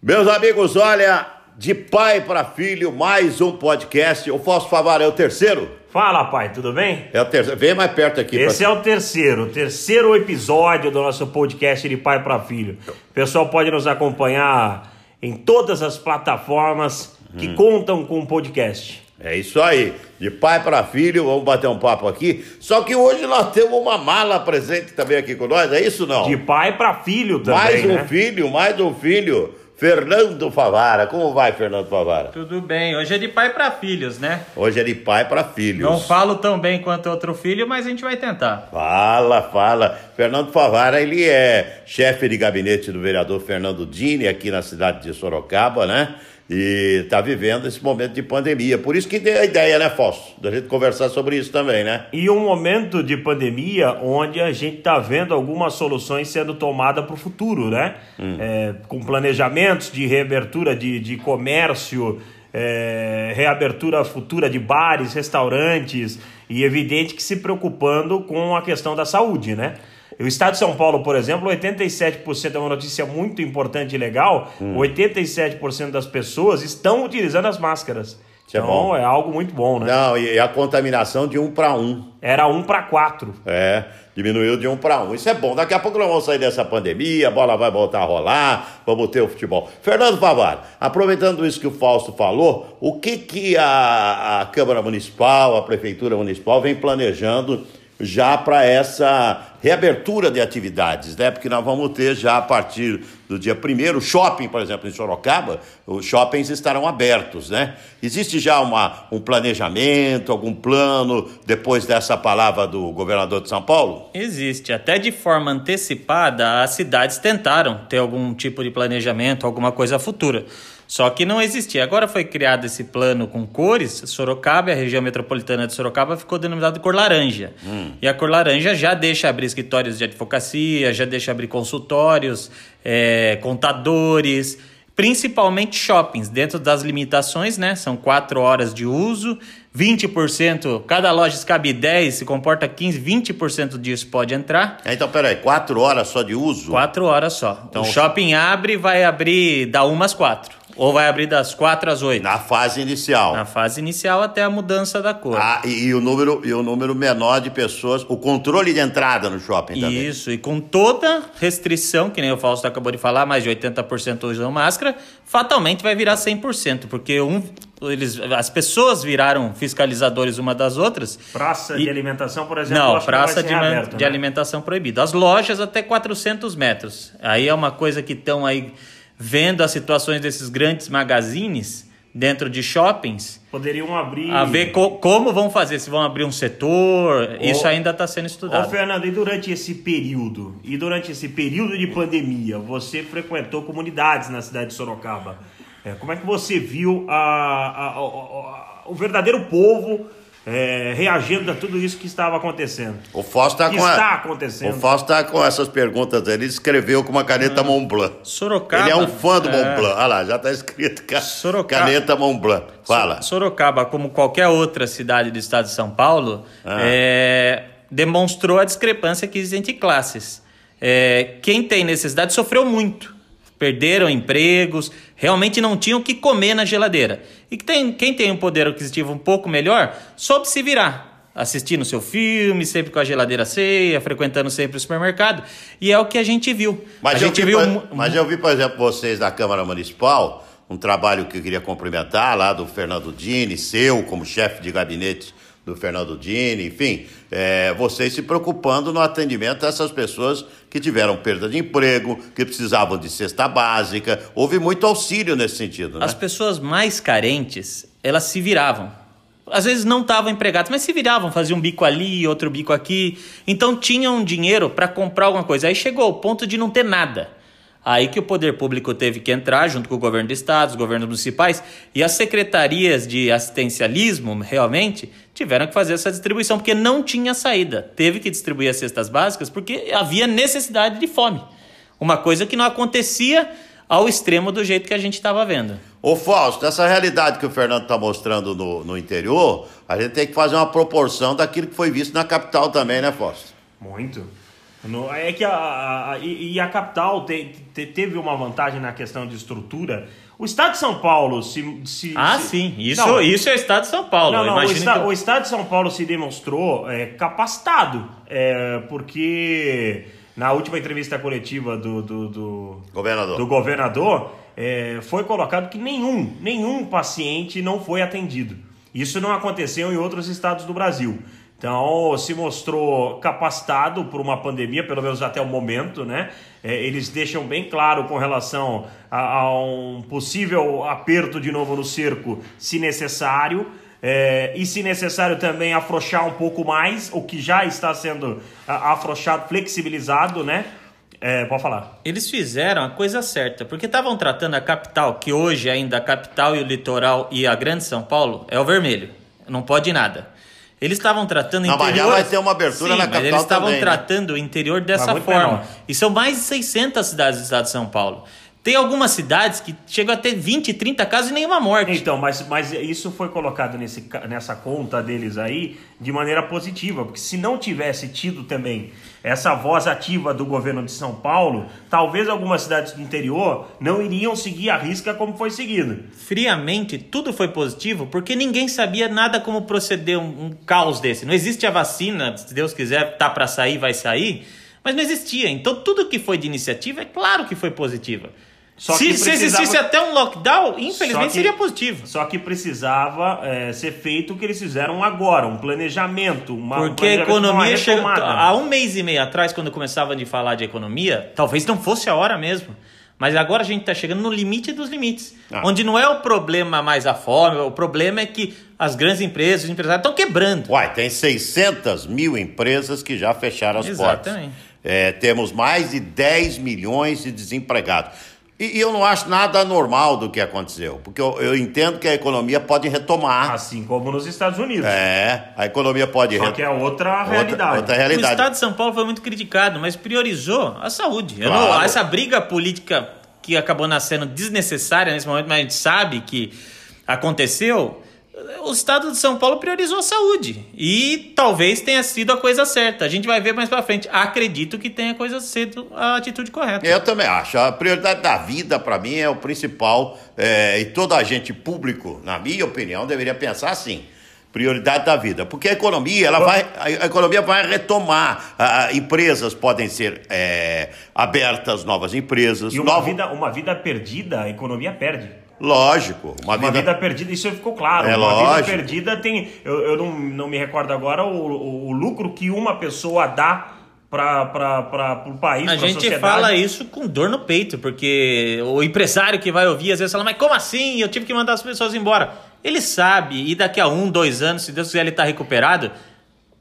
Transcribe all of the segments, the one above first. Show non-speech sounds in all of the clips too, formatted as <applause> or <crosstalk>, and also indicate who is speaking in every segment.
Speaker 1: Meus amigos, olha, de pai para filho, mais um podcast. O Fausto Favara é o terceiro?
Speaker 2: Fala, pai, tudo bem?
Speaker 1: É o terceiro. Vem mais perto aqui.
Speaker 2: Esse
Speaker 1: pra...
Speaker 2: é o terceiro, o terceiro episódio do nosso podcast de pai para filho. O pessoal pode nos acompanhar em todas as plataformas que hum. contam com o podcast.
Speaker 1: É isso aí, de pai para filho, vamos bater um papo aqui. Só que hoje nós temos uma mala presente também aqui com nós, é isso não?
Speaker 2: De pai para filho também.
Speaker 1: Mais um
Speaker 2: né?
Speaker 1: filho, mais um filho. Fernando Favara. Como vai, Fernando Favara?
Speaker 3: Tudo bem. Hoje é de pai para filhos, né?
Speaker 1: Hoje é de pai para filhos.
Speaker 3: Não falo tão bem quanto outro filho, mas a gente vai tentar.
Speaker 1: Fala, fala. Fernando Favara, ele é chefe de gabinete do vereador Fernando Dini aqui na cidade de Sorocaba, né? E está vivendo esse momento de pandemia. Por isso que a ideia, né, Fausto? Da gente conversar sobre isso também, né?
Speaker 2: E um momento de pandemia onde a gente está vendo algumas soluções sendo tomadas para o futuro, né? Hum. É, com planejamentos de reabertura de, de comércio, é, reabertura futura de bares, restaurantes, e evidente que se preocupando com a questão da saúde, né? O Estado de São Paulo, por exemplo, 87% é uma notícia muito importante e legal. Hum. 87% das pessoas estão utilizando as máscaras. Isso é então é, é, algo muito bom, né?
Speaker 1: Não, e a contaminação de um para um.
Speaker 2: Era um para quatro.
Speaker 1: É, diminuiu de um para um. Isso é bom. Daqui a pouco nós vamos sair dessa pandemia, a bola vai voltar a rolar, vamos ter o futebol. Fernando Favar, aproveitando isso que o Fausto falou, o que, que a, a Câmara Municipal, a Prefeitura Municipal vem planejando já para essa reabertura de atividades, né? Porque nós vamos ter já a partir do dia primeiro, shopping, por exemplo, em Sorocaba, os shoppings estarão abertos, né? Existe já uma, um planejamento, algum plano depois dessa palavra do governador de São Paulo?
Speaker 3: Existe, até de forma antecipada, as cidades tentaram ter algum tipo de planejamento, alguma coisa futura. Só que não existia. Agora foi criado esse plano com cores. Sorocaba, a região metropolitana de Sorocaba, ficou denominado cor laranja. Hum. E a cor laranja já deixa abrir escritórios de advocacia, já deixa abrir consultórios, é, contadores, principalmente shoppings, dentro das limitações, né? São quatro horas de uso, 20%, cada loja cabe 10, se comporta 15, 20% disso pode entrar.
Speaker 1: É, então, peraí, quatro horas só de uso?
Speaker 3: Quatro horas só. Então, o shopping abre, vai abrir da umas quatro. Ou vai abrir das 4 às 8?
Speaker 1: Na fase inicial.
Speaker 3: Na fase inicial até a mudança da cor.
Speaker 1: Ah, e, e, o número, e o número menor de pessoas, o controle de entrada no shopping também.
Speaker 3: Isso, e com toda restrição, que nem o Fausto acabou de falar, mais de 80% usam máscara, fatalmente vai virar 100%, porque um, eles, as pessoas viraram fiscalizadores uma das outras.
Speaker 2: Praça e... de alimentação, por exemplo,
Speaker 3: não, praça de, aberto, de né? alimentação proibida. As lojas até 400 metros. Aí é uma coisa que estão aí vendo as situações desses grandes magazines dentro de shoppings.
Speaker 2: Poderiam abrir.
Speaker 3: A ver co como vão fazer, se vão abrir um setor. Isso ainda está sendo estudado.
Speaker 2: Ô, Fernando, e durante esse período, e durante esse período de pandemia, você frequentou comunidades na cidade de Sorocaba. É, como é que você viu a, a, a, o verdadeiro povo é, reagindo a tudo isso que estava acontecendo.
Speaker 1: O Fausto está com
Speaker 2: está acontecendo.
Speaker 1: O Fausto está com essas perguntas. Ele escreveu com uma caneta ah. Montblanc.
Speaker 3: Sorocaba.
Speaker 1: Ele é um fã do é. Montblanc. Olha lá, já está escrito ca... Sorocaba. caneta Montblanc. Fala.
Speaker 3: Sorocaba, como qualquer outra cidade do estado de São Paulo, ah. é, demonstrou a discrepância que existe entre classes. É, quem tem necessidade sofreu muito perderam empregos, realmente não tinham o que comer na geladeira. E tem, quem tem um poder aquisitivo um pouco melhor, soube se virar, assistindo seu filme, sempre com a geladeira cheia, frequentando sempre o supermercado. E é o que a gente viu.
Speaker 1: Mas,
Speaker 3: a
Speaker 1: gente vi, viu... mas eu vi, por exemplo, vocês da Câmara Municipal, um trabalho que eu queria cumprimentar lá do Fernando Dini, seu como chefe de gabinete do Fernando Dini, enfim, é, vocês se preocupando no atendimento a essas pessoas que tiveram perda de emprego, que precisavam de cesta básica. Houve muito auxílio nesse sentido. Né?
Speaker 3: As pessoas mais carentes, elas se viravam. Às vezes não estavam empregadas, mas se viravam, faziam um bico ali, outro bico aqui. Então tinham dinheiro para comprar alguma coisa. Aí chegou ao ponto de não ter nada. Aí que o poder público teve que entrar, junto com o governo do estado, os governos municipais, e as secretarias de assistencialismo, realmente, tiveram que fazer essa distribuição, porque não tinha saída. Teve que distribuir as cestas básicas porque havia necessidade de fome. Uma coisa que não acontecia ao extremo do jeito que a gente estava vendo.
Speaker 1: Ô Fausto, essa realidade que o Fernando está mostrando no, no interior, a gente tem que fazer uma proporção daquilo que foi visto na capital também, né, Fausto?
Speaker 2: Muito. No, é que a, a, a e, e, a capital te, te, teve uma vantagem na questão de estrutura. O estado de São Paulo se. se
Speaker 3: ah,
Speaker 2: se,
Speaker 3: sim. Isso, não, isso é o estado de São Paulo.
Speaker 2: Não, não, o, esta, que... o, estado de São Paulo se demonstrou é, capacitado. É, porque na última entrevista coletiva do, do, do
Speaker 1: governador,
Speaker 2: do governador é, foi colocado que nenhum, nenhum paciente não foi atendido. Isso não aconteceu em outros estados do Brasil. Então, se mostrou capacitado por uma pandemia, pelo menos até o momento, né? É, eles deixam bem claro com relação a, a, um possível aperto de novo no cerco, se necessário. É, e se necessário também afrouxar um pouco mais, o que já está sendo afrouxado, flexibilizado, né? É, pode falar.
Speaker 3: Eles fizeram a coisa certa, porque estavam tratando a capital, que hoje ainda a capital e o litoral e a grande São Paulo é o vermelho. Não pode nada. Eles estavam tratando o interior.
Speaker 1: Já vai ter uma abertura
Speaker 3: Sim,
Speaker 1: na capital.
Speaker 3: Mas eles estavam
Speaker 1: também, né?
Speaker 3: tratando né? o interior dessa forma. E são mais de 600 cidades do estado de São Paulo. Tem algumas cidades que chegam a ter 20, 30 casos e nenhuma morte.
Speaker 2: Então, mas, mas isso foi colocado nesse, nessa conta deles aí de maneira positiva, porque se não tivesse tido também essa voz ativa do governo de São Paulo, talvez algumas cidades do interior não iriam seguir a risca como foi seguido.
Speaker 3: Friamente, tudo foi positivo porque ninguém sabia nada como proceder um, um caos desse. Não existe a vacina, se Deus quiser, tá para sair, vai sair, mas não existia. Então, tudo que foi de iniciativa, é claro que foi positiva. Só se, precisava... se existisse até um lockdown, infelizmente que, seria positivo.
Speaker 2: Só que precisava é, ser feito o que eles fizeram agora, um planejamento, uma
Speaker 3: Porque um planejamento a economia chegou. Há um mês e meio atrás, quando começava a falar de economia, talvez não fosse a hora mesmo. Mas agora a gente está chegando no limite dos limites. Ah. Onde não é o problema mais a fome, o problema é que as grandes empresas, os empresários estão quebrando.
Speaker 1: Uai, tem 600 mil empresas que já fecharam as Exatamente. portas. Exatamente. É, temos mais de 10 milhões de desempregados. E, e, eu não acho nada anormal do que aconteceu, porque eu, eu, entendo que a economia pode retomar.
Speaker 2: Assim como nos Estados Unidos.
Speaker 1: É, a economia pode
Speaker 2: retomar. Só que é outra realidade.
Speaker 3: Outra, outra realidade. O Estado de São Paulo foi muito criticado, mas priorizou a saúde. Claro. Não, essa briga política que acabou nascendo desnecessária nesse momento, mas a gente sabe que aconteceu o estado de São Paulo priorizou a saúde. E talvez tenha sido a coisa certa. A gente vai ver mais para frente. Acredito que tenha coisa sido a atitude correta.
Speaker 1: Eu também acho. A prioridade da vida, para mim, é o principal. É, e todo agente público, na minha opinião, deveria pensar assim prioridade da vida, porque a economia ela vai a economia vai retomar, a, empresas podem ser é, abertas, novas empresas,
Speaker 2: e uma vida uma vida perdida a economia perde.
Speaker 1: Lógico.
Speaker 2: Uma, uma vida... vida... perdida, isso ficou claro.
Speaker 1: É
Speaker 2: uma
Speaker 1: lógico.
Speaker 2: vida perdida tem. Eu, eu não, não me recordo agora o, o, o lucro que uma pessoa dá para o país,
Speaker 3: A gente
Speaker 2: sociedade.
Speaker 3: fala isso com dor no peito, porque o empresário que vai ouvir às vezes fala, mas como assim? Eu tive que mandar as pessoas embora. Ele sabe, e daqui a um, dois anos, se Deus quiser ele estar tá recuperado,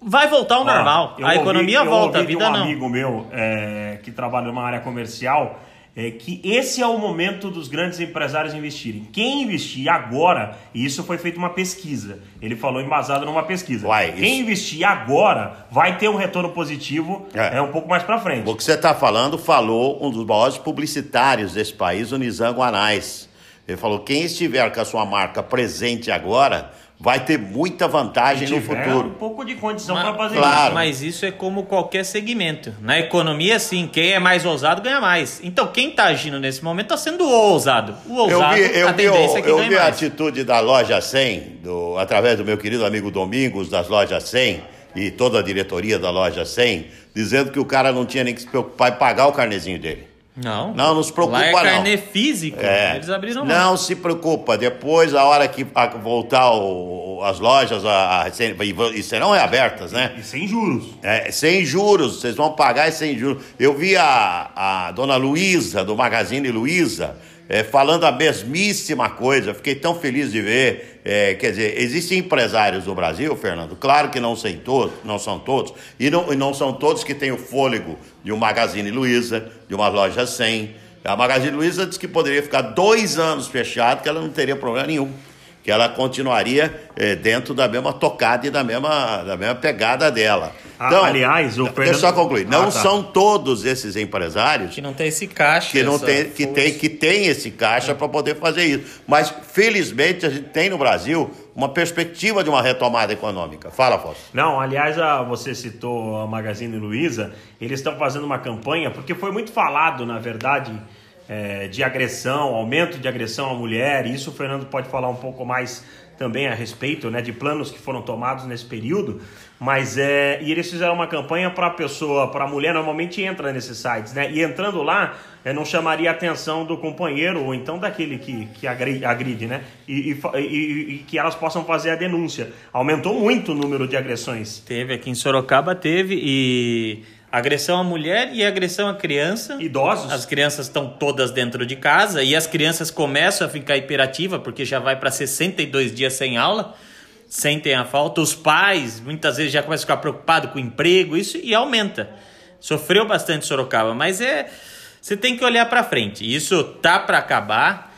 Speaker 3: vai voltar ao normal. A ouvi, economia volta, a vida
Speaker 2: um
Speaker 3: não.
Speaker 2: um amigo meu é, que trabalha numa área comercial é que esse é o momento dos grandes empresários investirem. Quem investir agora, e isso foi feito uma pesquisa, ele falou embasado numa pesquisa.
Speaker 1: Uai,
Speaker 2: Quem
Speaker 1: isso...
Speaker 2: investir agora vai ter um retorno positivo é, é um pouco mais para frente.
Speaker 1: O que você está falando, falou um dos maiores publicitários desse país, o Nizam Guanais. Ele falou: quem estiver com a sua marca presente agora vai ter muita vantagem no futuro.
Speaker 2: um pouco de condição para fazer
Speaker 3: claro.
Speaker 2: isso.
Speaker 3: Mas isso é como qualquer segmento. Na economia, sim, quem é mais ousado ganha mais. Então, quem está agindo nesse momento está sendo ousado. O ousado,
Speaker 1: eu vi, eu
Speaker 3: a tendência é que
Speaker 1: Eu
Speaker 3: vi
Speaker 1: mais. a atitude da loja 100, do, através do meu querido amigo Domingos, das lojas 100, e toda a diretoria da loja 100, dizendo que o cara não tinha nem que se preocupar em pagar o carnezinho dele.
Speaker 3: Não.
Speaker 1: Não, não se preocupa,
Speaker 3: Lá é
Speaker 1: não.
Speaker 3: carnê físico. É. Eles abriram
Speaker 1: Não se preocupa. Depois, a hora que voltar o, as lojas, a, a, e serão reabertas, né?
Speaker 2: E sem juros.
Speaker 1: É, sem juros. Vocês vão pagar sem juros. Eu vi a, a dona Luísa, do Magazine Luiza, é, falando a mesmíssima coisa. Fiquei tão feliz de ver. É, quer dizer, existem empresários no Brasil, Fernando, claro que não, todos, não são todos, e não, e não são todos que têm o fôlego de um Magazine Luiza, de uma loja 100. A Magazine Luiza disse que poderia ficar dois anos fechado, que ela não teria problema nenhum. Que ela continuaria é, dentro da mesma tocada e da mesma, da mesma pegada dela. Então,
Speaker 2: aliás, o
Speaker 1: deixa eu
Speaker 2: Fernando-
Speaker 1: só concluir. Não
Speaker 2: Ah, tá.
Speaker 1: são todos esses empresários
Speaker 3: Que não tem esse caixa.
Speaker 1: que não tem que
Speaker 3: força.
Speaker 1: tem que tem esse caixa para poder fazer isso. Mas felizmente a gente tem no Brasil uma perspectiva de uma retomada econômica. Fala, Fausto.
Speaker 2: Não, aliás, a- você citou a Magazine Luiza, eles estão fazendo uma campanha, porque foi muito falado, na verdade, é, de agressão, aumento de agressão à mulher, e isso o Fernando pode falar um pouco mais também a respeito, né, de planos que foram tomados nesse período, mas é, e eles fizeram uma campanha para a pessoa, para a mulher, normalmente entra nesses sites, né, e entrando lá, é, não chamaria a atenção do companheiro ou então daquele que, que agri- agride, né, e, e e- e que elas possam fazer a denúncia. Aumentou muito o número de agressões.
Speaker 3: Teve aqui em Sorocaba, teve e agressão à mulher e agressão à criança.
Speaker 2: Idosos.
Speaker 3: As crianças estão todas dentro de casa e as crianças começam a ficar hiperativas porque já vai para 62 dias sem aula, sentem a falta. Os pais muitas vezes já começam a ficar preocupados com o emprego, isso e aumenta. Sofreu bastante Sorocaba, mas é você tem que olhar para frente. Isso tá para acabar.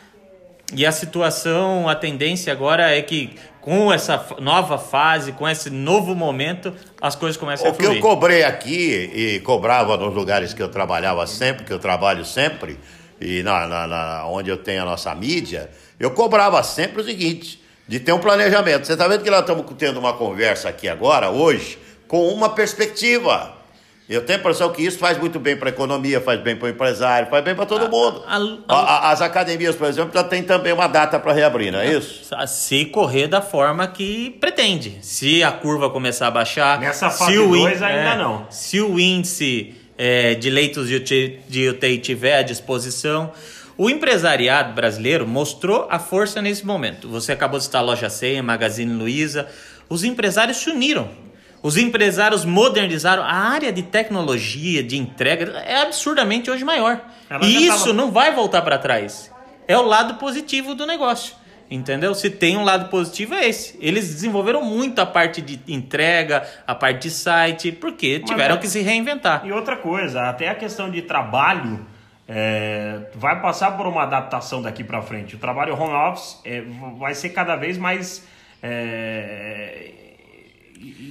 Speaker 3: E a situação, a tendência agora é que com essa nova fase, com esse novo momento, as coisas começam
Speaker 1: O
Speaker 3: a
Speaker 1: que eu
Speaker 3: fluir.
Speaker 1: cobrei aqui e cobrava nos lugares que eu trabalhava sempre, que eu trabalho sempre, e na, na- na- onde eu tenho a nossa mídia, eu cobrava sempre o seguinte: de ter um planejamento. Você está vendo que nós estamos tendo uma conversa aqui agora, hoje, com uma perspectiva. Eu tenho a impressão que isso faz muito bem para a economia, faz bem para o empresário, faz bem para todo mundo.
Speaker 3: a-
Speaker 1: A- a- as academias, por exemplo, já tem também uma data para reabrir, não é isso?
Speaker 3: Se correr da forma que pretende. Se a curva começar a baixar.
Speaker 2: Nessa
Speaker 3: se
Speaker 2: fase
Speaker 3: o
Speaker 2: dois
Speaker 3: ín-
Speaker 2: ainda
Speaker 3: é,
Speaker 2: não.
Speaker 3: Se o índice é, de leitos de UTI, de UTI tiver à disposição. O empresariado brasileiro mostrou a força nesse momento. Você acabou de citar a Loja 100, Magazine Luiza. Os empresários se uniram. Os empresários modernizaram. A área de tecnologia, de entrega, é absurdamente hoje maior.
Speaker 2: Ela
Speaker 3: e isso
Speaker 2: tava-
Speaker 3: não vai voltar para trás. É o lado positivo do negócio. Entendeu? Se tem um lado positivo é esse. Eles desenvolveram muito a parte de entrega, a parte de site, porque tiveram
Speaker 2: é-
Speaker 3: que se reinventar.
Speaker 2: E outra coisa, até a questão de trabalho é, vai passar por uma adaptação daqui para frente. O trabalho home office é, vai ser cada vez mais é,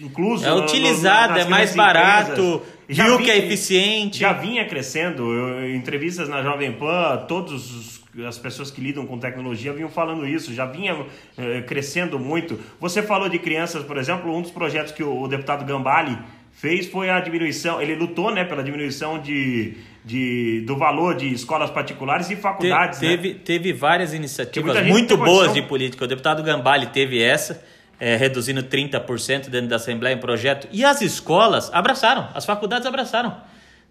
Speaker 2: incluso.
Speaker 3: É
Speaker 2: no- no-
Speaker 3: utilizado,
Speaker 2: nas
Speaker 3: é mais barato,
Speaker 2: empresas. Já
Speaker 3: viu
Speaker 2: vi-
Speaker 3: que é eficiente.
Speaker 2: Já vinha crescendo. Eu- entrevistas na Jovem Pan, todos os- as pessoas que lidam com tecnologia vinham falando isso, já vinha eh, crescendo muito. Você falou de crianças, por exemplo, um dos projetos que o, o deputado Gambale fez foi a diminuição, ele lutou né, pela diminuição de, de, do valor de escolas particulares e
Speaker 3: Te-
Speaker 2: faculdades. né?
Speaker 3: teve, teve várias iniciativas muito boas
Speaker 2: condição.
Speaker 3: de política. O deputado Gambale teve essa, é, reduzindo 30% dentro da Assembleia em projeto. E as escolas abraçaram, as faculdades abraçaram.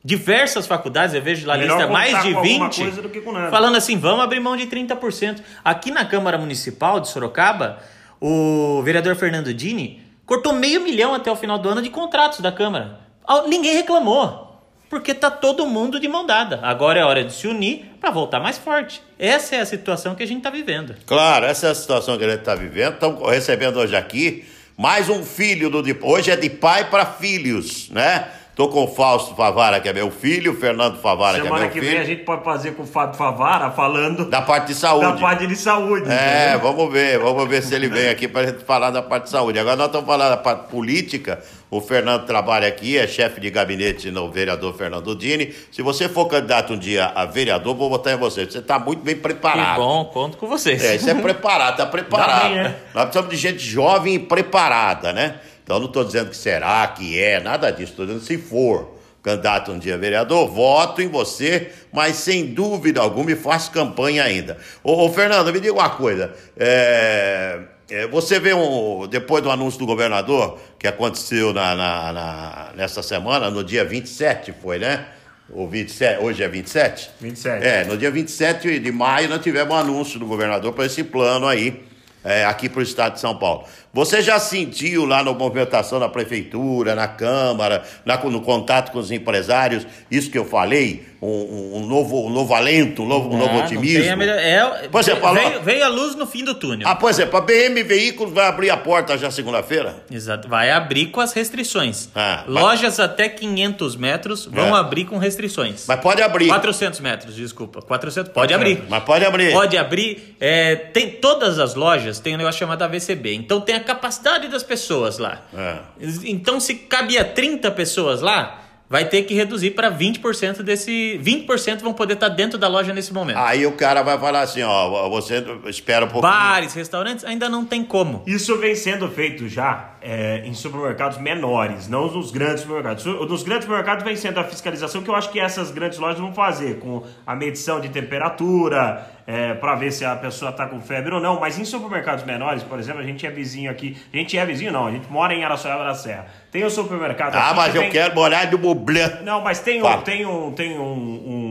Speaker 3: Diversas faculdades, eu vejo lá
Speaker 2: Melhor
Speaker 3: lista mais de
Speaker 2: com alguma
Speaker 3: 20,
Speaker 2: coisa do que com nada.
Speaker 3: falando assim, vamos abrir mão de 30%. Aqui na Câmara Municipal de Sorocaba, o vereador Fernando Dini cortou meio milhão até o final do ano de contratos da Câmara. Ninguém reclamou. Porque tá todo mundo de mão dada. Agora é hora de se unir para voltar mais forte. Essa é a situação que a gente está vivendo.
Speaker 1: Claro, essa é a situação que a gente está vivendo. Estamos recebendo hoje aqui mais um filho do. Hoje é de pai para filhos, né? Tô com o Fausto Favara, que é meu filho, o Fernando Favara, que é
Speaker 2: Semana
Speaker 1: meu
Speaker 2: que
Speaker 1: filho.
Speaker 2: vem a gente pode fazer com o Fábio Favara falando
Speaker 1: Da parte de saúde.
Speaker 2: da parte de saúde.
Speaker 1: É,
Speaker 2: entendeu?
Speaker 1: vamos ver, vamos ver se ele vem aqui para gente falar da parte de saúde. Agora nós estamos falando da parte política. O Fernando trabalha aqui, é chefe de gabinete no vereador Fernando Dini. Se você for candidato um dia a vereador, vou votar em você. Você está muito bem
Speaker 3: Que
Speaker 1: preparado.
Speaker 3: bom, conto com vocês.
Speaker 1: É, isso é preparado, tá preparado.
Speaker 2: Bem, né?
Speaker 1: Nós precisamos de gente jovem e preparada, né? Então eu não estou dizendo que será, que é, nada disso. Estou dizendo se for candidato um dia vereador, voto em você, mas sem dúvida alguma e faço campanha ainda. Ô, ô, Fernando, me diga uma coisa. é, é, você vê um, depois do anúncio do governador, que aconteceu na, na, na- nessa semana, no dia 27, foi, né? O 27, hoje é 27?
Speaker 2: 27.
Speaker 1: É, no dia 27 de maio nós tivemos um anúncio do governador para esse plano aí, é, aqui para o estado de São Paulo. Você já sentiu lá na movimentação da prefeitura, na Câmara, na- no contato com os empresários, isso que eu falei? Um, um- novo, um novo alento, um novo, um novo
Speaker 3: Ah,
Speaker 1: otimismo?
Speaker 3: tem a melhor- é,
Speaker 1: Você
Speaker 3: veio,
Speaker 1: falou-
Speaker 3: veio, veio a luz no fim do túnel.
Speaker 1: Ah, por exemplo, a BM Veículos vai abrir a porta já segunda-feira?
Speaker 3: Exato. Vai abrir com as restrições.
Speaker 1: Ah,
Speaker 3: Lojas até 500 metros vão
Speaker 1: É.
Speaker 3: abrir com restrições.
Speaker 1: Mas pode abrir.
Speaker 3: 400 metros, desculpa. 400, pode abrir.
Speaker 1: Mas pode abrir.
Speaker 3: Pode abrir. É, tem todas as lojas têm um negócio chamado AVCB. Então tem a capacidade das pessoas lá.
Speaker 1: É.
Speaker 3: Então, se cabia 30 pessoas lá, vai ter que reduzir para 20% desse. 20% vão poder estar dentro da loja nesse momento.
Speaker 1: Aí o cara vai falar assim, ó, você espera um pouquinho.
Speaker 3: Bares, restaurantes, ainda não tem como.
Speaker 2: Isso vem sendo feito já é, em supermercados menores, não nos grandes supermercados. Su- Nos grandes supermercados vem sendo a fiscalização que eu acho que essas grandes lojas vão fazer, com a medição de temperatura, é, para ver se a pessoa está com febre ou não. Mas em supermercados menores, por exemplo, a gente é vizinho aqui. A gente é vizinho, não, a gente mora em Araçoiaba da Serra. Tem um supermercado
Speaker 1: Ah, mas
Speaker 2: que
Speaker 1: eu quero morar de bublé.
Speaker 2: não, mas tem, um, tem, um, tem um, um,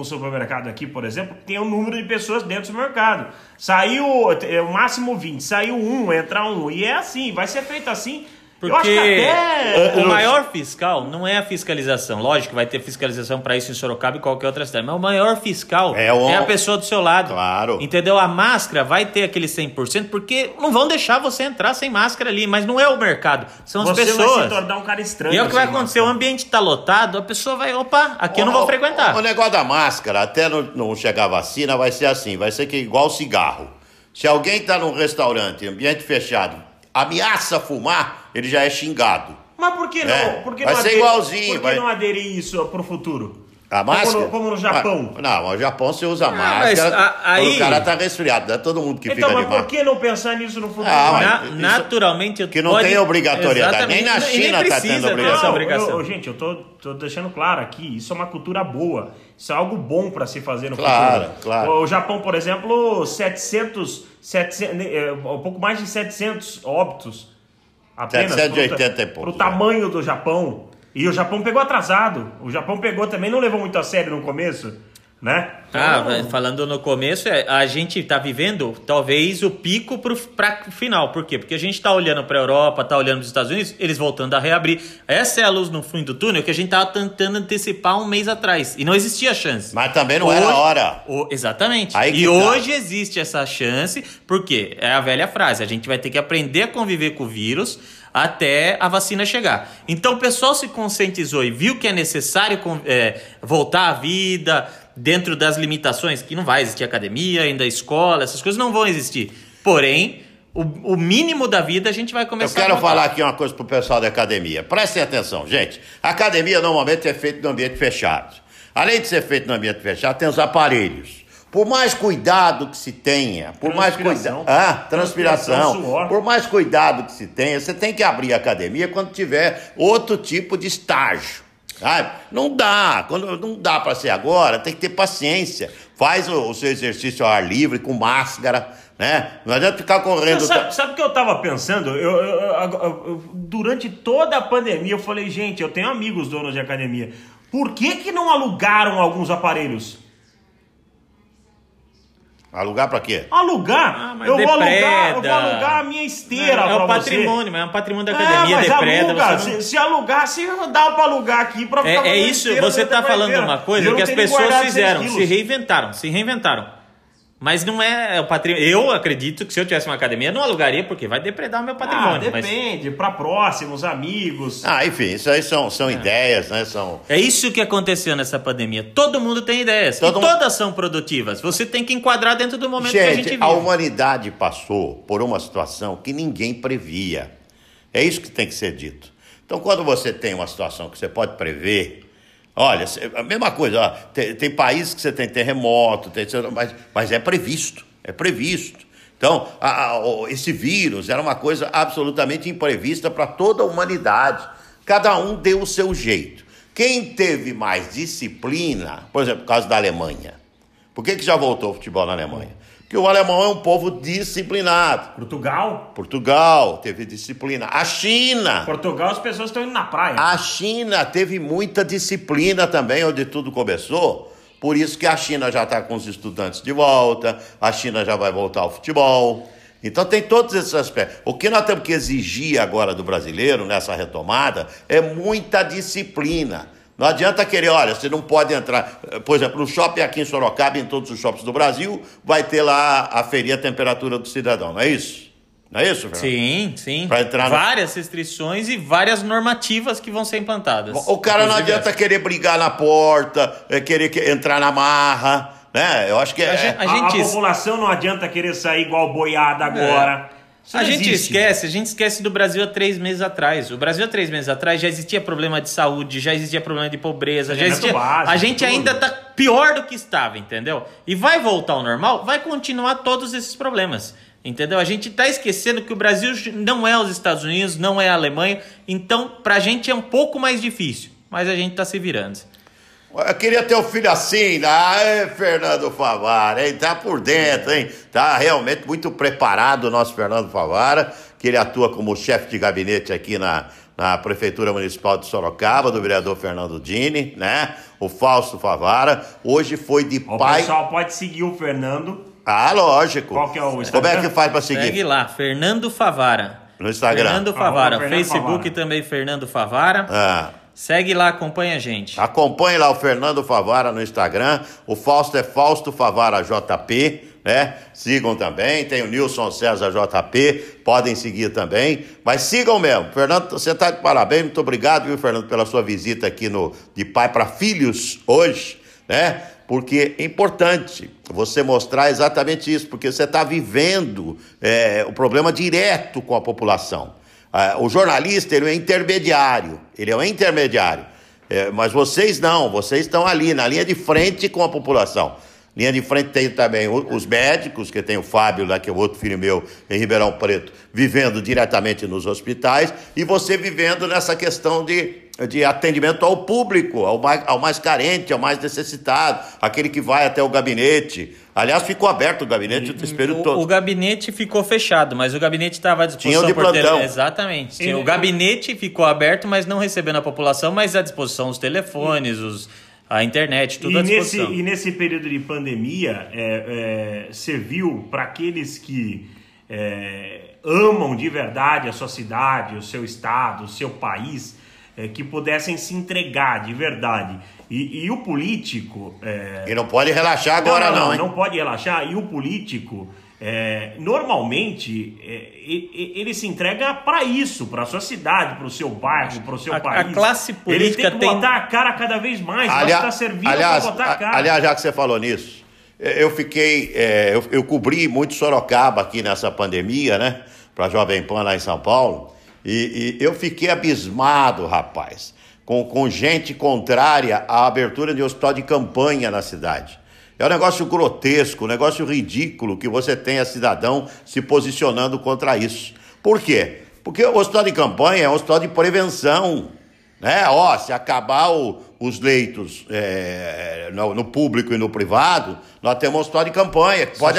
Speaker 2: um supermercado aqui, por exemplo, tem um número de pessoas dentro do supermercado. Saiu é, o máximo 20, saiu um, entra um. E é assim, vai ser feito assim. Eu acho
Speaker 3: Porque
Speaker 2: que até.
Speaker 3: o maior fiscal não é a fiscalização. Lógico que vai ter fiscalização para isso em Sorocaba e qualquer outra cidade. Mas o maior fiscal
Speaker 1: É
Speaker 3: é,
Speaker 1: o-
Speaker 3: a pessoa do seu lado.
Speaker 1: Claro.
Speaker 3: Entendeu? A máscara vai ter aquele 100%, porque não vão deixar você entrar sem máscara ali. Mas não é o mercado, são as
Speaker 2: você vai se
Speaker 3: pessoas.
Speaker 2: tornar um cara estranho.
Speaker 3: E é o que vai acontecer, o
Speaker 2: máscara.
Speaker 3: ambiente está lotado, a pessoa vai, opa, aqui eu não vou
Speaker 1: O-
Speaker 3: frequentar.
Speaker 1: O, o negócio da máscara, até não, não chegar a vacina, vai ser assim, vai ser que igual cigarro. Se alguém está num restaurante, ambiente fechado, ameaça fumar, ele já é xingado.
Speaker 2: Mas por que não?
Speaker 1: É,
Speaker 2: Por que
Speaker 1: vai
Speaker 2: não
Speaker 1: ser
Speaker 2: aderir-
Speaker 1: igualzinho,
Speaker 2: Por que
Speaker 1: vai-
Speaker 2: não aderir isso pro futuro?
Speaker 1: A
Speaker 2: Como
Speaker 1: máscara?
Speaker 2: no- como no Japão.
Speaker 1: Ah, Não, no Japão você usa
Speaker 3: mas
Speaker 1: máscara
Speaker 3: a- aí-
Speaker 1: o cara tá resfriado. Não é todo mundo que
Speaker 2: Então,
Speaker 1: fica
Speaker 2: mas
Speaker 1: de
Speaker 2: por que não pensar nisso no futuro?
Speaker 1: Ah.
Speaker 3: Na-
Speaker 1: isso-
Speaker 3: naturalmente,
Speaker 1: que não
Speaker 3: pode-
Speaker 1: tem obrigatoriedade.
Speaker 3: Exatamente,
Speaker 1: Nem na China tá
Speaker 3: precisa
Speaker 1: tendo obrigação.
Speaker 3: obrigação.
Speaker 2: eu- eu- gente, eu tô, tô deixando claro aqui, isso é uma cultura boa. Isso é algo bom para se fazer no
Speaker 1: Claro,
Speaker 2: futuro.
Speaker 1: claro.
Speaker 2: O Japão, por exemplo, 700, 700 é, um pouco mais de 700 óbitos. Apenas
Speaker 1: 780 e
Speaker 2: pro,
Speaker 1: poucos,
Speaker 2: pro tamanho do Japão. E o Japão pegou atrasado. O Japão pegou também, não levou muito a sério no começo, né?
Speaker 3: Ah,
Speaker 2: Então,
Speaker 3: falando no começo, é, a gente tá vivendo talvez o pico pro, pra final. Por quê? Porque a gente tá olhando pra Europa, tá olhando pros Estados Unidos, eles voltando a reabrir. Essa é a luz no fim do túnel que a gente tava tentando antecipar um mês atrás. E não existia chance.
Speaker 1: Mas também não era a hora.
Speaker 3: O- exatamente. E
Speaker 1: tá.
Speaker 3: hoje existe essa chance, porque é a velha frase: a gente vai ter que aprender a conviver com o vírus até a vacina chegar. Então o pessoal se conscientizou e viu que é necessário é, voltar à vida dentro das limitações, que não vai existir academia, ainda escola, essas coisas não vão existir. Porém, o, o mínimo da vida a gente vai
Speaker 1: Eu
Speaker 3: começar
Speaker 1: quero
Speaker 3: a voltar.
Speaker 1: falar aqui uma coisa pro pessoal da academia. Prestem atenção, gente. A academia normalmente é feita no ambiente fechado. Além de ser feito no ambiente fechado, tem os aparelhos. Por mais cuidado que se tenha, por mais
Speaker 2: Transpiração.
Speaker 1: cuidado. Ah, transpiração.
Speaker 2: Transpiração, suor.
Speaker 1: Por mais cuidado que se tenha, você tem que abrir a academia quando tiver outro tipo de estágio. Sabe? Não dá, quando não dá para ser agora, tem que ter paciência. Faz o, o seu exercício ao ar livre, com máscara, né? Não adianta ficar correndo.
Speaker 2: Sabe, sabe o que eu tava pensando? Eu- eu- eu- durante toda a pandemia, eu falei, gente, eu tenho amigos donos de academia. Por que, que não alugaram alguns aparelhos?
Speaker 1: Alugar para quê?
Speaker 2: Alugar?
Speaker 3: Ah,
Speaker 2: eu, vou alugar eu vou alugar a minha esteira
Speaker 3: é
Speaker 2: pra
Speaker 3: o
Speaker 2: você.
Speaker 3: patrimônio, mas é um patrimônio da
Speaker 2: É,
Speaker 3: academia,
Speaker 2: mas
Speaker 3: depreda.
Speaker 2: aluga.
Speaker 3: você não-
Speaker 2: Se, se alugar, se dá pra alugar aqui pra ficar
Speaker 3: É, é isso,
Speaker 2: esteira
Speaker 3: você tá
Speaker 2: da
Speaker 3: falando uma coisa
Speaker 2: não
Speaker 3: que as pessoas fizeram, se reinventaram, se reinventaram. Mas não é o patrimônio. Eu acredito que se eu tivesse uma academia, eu não alugaria, porque vai depredar o meu
Speaker 2: Ah,
Speaker 3: patrimônio. mas
Speaker 2: depende, pra próximos, amigos.
Speaker 1: Ah, enfim, isso aí são, são ideias, né? São.
Speaker 3: é isso que aconteceu nessa pandemia. Todo mundo tem ideias.
Speaker 1: Todo
Speaker 3: e
Speaker 1: mundo-
Speaker 3: todas são produtivas. Você tem que enquadrar dentro do momento que a gente
Speaker 1: Gente,
Speaker 3: vive.
Speaker 1: a humanidade passou por uma situação que ninguém previa. É isso que tem que ser dito. Então, quando você tem uma situação que você pode prever, olha, a mesma coisa, ó, tem, tem países que você tem terremoto, tem, mas, mas é previsto, é previsto. Então, a- a- esse vírus era uma coisa absolutamente imprevista para toda a humanidade. Cada um deu o seu jeito. Quem teve mais disciplina, por exemplo, o caso da Alemanha. Por que, que já voltou o futebol na Alemanha? Porque o alemão é um povo disciplinado.
Speaker 2: Portugal?
Speaker 1: Portugal teve disciplina. A China.
Speaker 2: Portugal, as pessoas estão indo na praia.
Speaker 1: A China teve muita disciplina também, onde tudo começou. Por isso que a China já está com os estudantes de volta, a China já vai voltar ao futebol. Então tem todos esses aspectos. O que nós temos que exigir agora do brasileiro nessa retomada é muita disciplina. Não adianta querer, olha, você não pode entrar. Por exemplo, no shopping aqui em Sorocaba, em todos os shoppings do Brasil, vai ter lá a ferir a temperatura do cidadão, não é isso? Não é isso, Fernando?
Speaker 3: Sim, sim.
Speaker 1: Pra entrar no-
Speaker 3: Várias restrições e várias normativas que vão ser implantadas.
Speaker 1: O cara não adianta querer brigar na porta, é, querer que- entrar na marra, né? Eu acho que é.
Speaker 3: A gente-
Speaker 2: A,
Speaker 3: gente-
Speaker 2: a população não adianta querer sair igual boiada agora. Isso
Speaker 3: a gente
Speaker 2: existe.
Speaker 3: esquece, a gente esquece do Brasil há três meses atrás. O Brasil há três meses atrás já existia problema de saúde, já existia problema de pobreza, já existia.
Speaker 2: básico,
Speaker 3: a gente
Speaker 2: tudo.
Speaker 3: ainda tá pior do que estava, entendeu? E vai voltar ao normal, vai continuar todos esses problemas. Entendeu? A gente tá esquecendo que o Brasil não é os Estados Unidos, não é a Alemanha, então pra gente é um pouco mais difícil, mas a gente tá se virando.
Speaker 1: Eu queria ter um filho assim, né? Ai, Fernando Favara, hein? Tá por dentro, hein? Tá realmente muito preparado o nosso Fernando Favara, que ele atua como chefe de gabinete aqui na, na Prefeitura Municipal de Sorocaba, do vereador Fernando Dini, né? O Fausto Favara. Hoje foi de
Speaker 2: O
Speaker 1: pai.
Speaker 2: pessoal pode seguir o Fernando.
Speaker 1: Ah, lógico.
Speaker 2: Qual que é o
Speaker 1: Como é
Speaker 2: Instagram?
Speaker 1: que faz pra seguir?
Speaker 3: Segue lá, Fernando Favara.
Speaker 1: No Instagram.
Speaker 3: Fernando
Speaker 2: Arroba
Speaker 3: Favara,
Speaker 2: Fernando
Speaker 3: Facebook
Speaker 2: Favara.
Speaker 3: também Fernando Favara.
Speaker 1: Ah.
Speaker 3: Segue lá, acompanha a gente.
Speaker 1: Acompanhe lá o Fernando Favara no Instagram. O Fausto é Fausto Favara JP, né? Sigam também. Tem o Nilson César JP, podem seguir também. Mas sigam mesmo. Fernando, você está de parabéns. Muito obrigado, viu, Fernando, pela sua visita aqui no de pai para filhos hoje, né? Porque é importante você mostrar exatamente isso, porque você está vivendo é, o problema direto com a população. Ah, o jornalista ele é um intermediário, ele é um intermediário. É, mas vocês não, vocês estão ali na linha de frente com a população. Linha de frente tem também os médicos, que tem o Fábio lá, que é outro filho meu, em Ribeirão Preto, vivendo diretamente nos hospitais, e você vivendo nessa questão de, de atendimento ao público, ao mais, ao mais carente, ao mais necessitado, aquele que vai até o gabinete. Aliás, ficou aberto o gabinete esse período
Speaker 3: O,
Speaker 1: todo.
Speaker 3: o gabinete ficou fechado, mas o gabinete estava à disposição
Speaker 1: Tinha o de
Speaker 3: por tele-
Speaker 1: plantão.
Speaker 3: Exatamente.
Speaker 2: Ele-
Speaker 3: O gabinete ficou aberto, mas não recebendo a população, mas à disposição os telefones, os, a internet, tudo
Speaker 2: E
Speaker 3: à
Speaker 2: nesse,
Speaker 3: disposição.
Speaker 2: e nesse período de pandemia, é, é, serviu para aqueles que é, amam de verdade a sua cidade, o seu estado, o seu país, é, que pudessem se entregar de verdade. E, e o político. é,
Speaker 1: E não pode relaxar agora, não,
Speaker 2: não,
Speaker 1: hein?
Speaker 2: não pode relaxar. E o político, é, normalmente, é, ele se entrega para isso, para sua cidade, para o seu bairro, para o seu
Speaker 3: A- a
Speaker 2: país.
Speaker 3: classe
Speaker 2: ele
Speaker 3: política
Speaker 2: tem que
Speaker 3: tem-
Speaker 2: botar a cara cada vez mais.
Speaker 1: Alia-
Speaker 2: Está servindo para
Speaker 1: aliás,
Speaker 2: botar a
Speaker 1: a-
Speaker 2: cara.
Speaker 1: aliás, já que você falou nisso, eh, eu fiquei, eh, eu, eu cobri muito Sorocaba aqui nessa pandemia, né? Para Jovem Pan lá em São Paulo, e, e eu fiquei abismado, rapaz, com, com gente contrária à abertura de hospital de campanha na cidade. É um negócio grotesco, um negócio ridículo que você tenha cidadão se posicionando contra isso. Por quê? Porque o hospital de campanha é um hospital de prevenção né? Ó, se acabar o- os leitos é, no, no público e no privado, nós temos um hospital de campanha pode,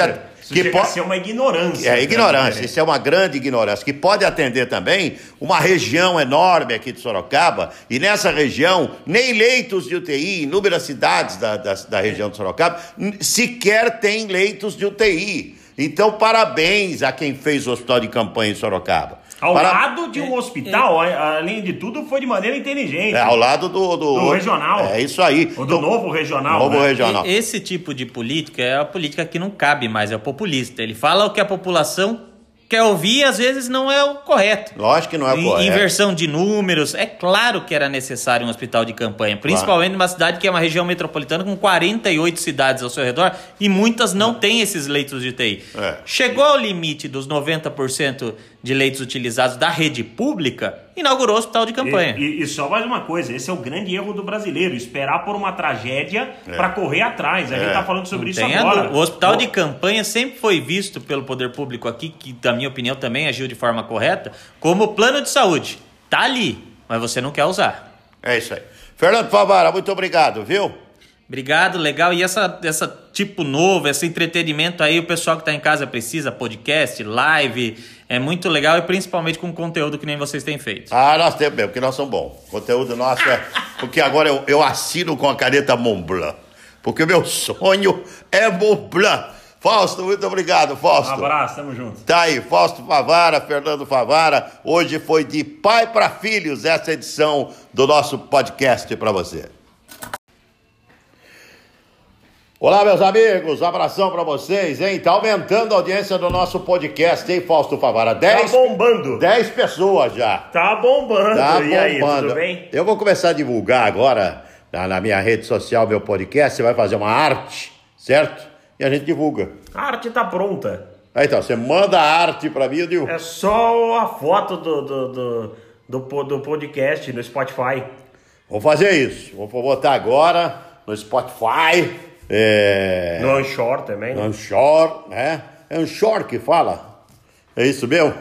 Speaker 2: Isso
Speaker 1: que pode
Speaker 2: ser uma ignorância.
Speaker 1: é
Speaker 2: né,
Speaker 1: ignorância, isso é uma grande ignorância, que pode atender também uma região enorme aqui de Sorocaba, e nessa região, nem leitos de UTI, inúmeras cidades da, da, da região de Sorocaba, sequer tem leitos de UTI. Então, parabéns a quem fez o hospital de campanha em Sorocaba.
Speaker 2: Ao
Speaker 1: Para-
Speaker 2: lado de um hospital, a- além de tudo, foi de maneira inteligente.
Speaker 1: É, ao lado do, do,
Speaker 2: Do regional.
Speaker 1: É isso aí.
Speaker 2: O do novo regional.
Speaker 1: Novo
Speaker 2: né?
Speaker 1: regional.
Speaker 3: E- Esse tipo de política é a política que não cabe mais, é o populista. Ele fala o que a população quer ouvir e às vezes não é o correto.
Speaker 1: Lógico que não é
Speaker 3: Em-
Speaker 1: correto.
Speaker 3: Inversão de números. É claro que era necessário um hospital de campanha, principalmente numa cidade que é uma região metropolitana com 48 cidades ao seu redor e muitas não têm esses leitos de UTI.
Speaker 1: É.
Speaker 3: Chegou ao limite dos 90% de leitos utilizados da rede pública, inaugurou o hospital de campanha.
Speaker 2: E, e- e só mais uma coisa, esse é o grande erro do brasileiro, esperar por uma tragédia para correr atrás. A gente
Speaker 1: É.
Speaker 2: tá falando sobre isso
Speaker 3: Tem a
Speaker 2: agora.
Speaker 3: O hospital de campanha sempre foi visto pelo poder público aqui, que na minha opinião também agiu de forma correta, como plano de saúde. Tá ali, mas você não quer usar.
Speaker 1: É isso aí. Fernando Favara, muito obrigado, viu?
Speaker 3: Obrigado, legal. E essa, essa tipo novo, esse entretenimento aí, o pessoal que tá em casa precisa, podcast, live, é muito legal e principalmente com conteúdo que nem vocês têm feito.
Speaker 1: Ah, nós temos mesmo, porque nós somos bons. O conteúdo nosso é. Porque agora eu, eu assino com a caneta Montblanc. Porque o meu sonho é Montblanc. Fausto, muito obrigado,
Speaker 2: Um
Speaker 1: Fausto.
Speaker 2: abraço, tamo junto.
Speaker 1: Tá aí, Fausto Favara, Fernando Favara. Hoje foi de pai para filhos essa edição do nosso podcast para você. Olá, meus amigos, abração para vocês, hein? Tá aumentando a audiência do nosso podcast, hein, Fausto Favara?
Speaker 2: Tá
Speaker 1: 10
Speaker 2: bombando.
Speaker 1: 10 pessoas já.
Speaker 2: Tá bombando.
Speaker 1: Tá
Speaker 2: e aí,
Speaker 1: bombando.
Speaker 2: tudo bem?
Speaker 1: Eu vou começar a divulgar agora na, na minha rede social, meu podcast. Você vai fazer uma arte, certo? E a gente divulga.
Speaker 2: A arte tá pronta.
Speaker 1: Aí então, você manda a arte pra mim, digo.
Speaker 2: É só a foto do, do, do, do, do podcast no Spotify.
Speaker 1: Vou fazer isso. Vou botar agora no Spotify, é,
Speaker 2: No Anchor também.
Speaker 1: no Anchor, né? É Anchor que fala. É isso mesmo?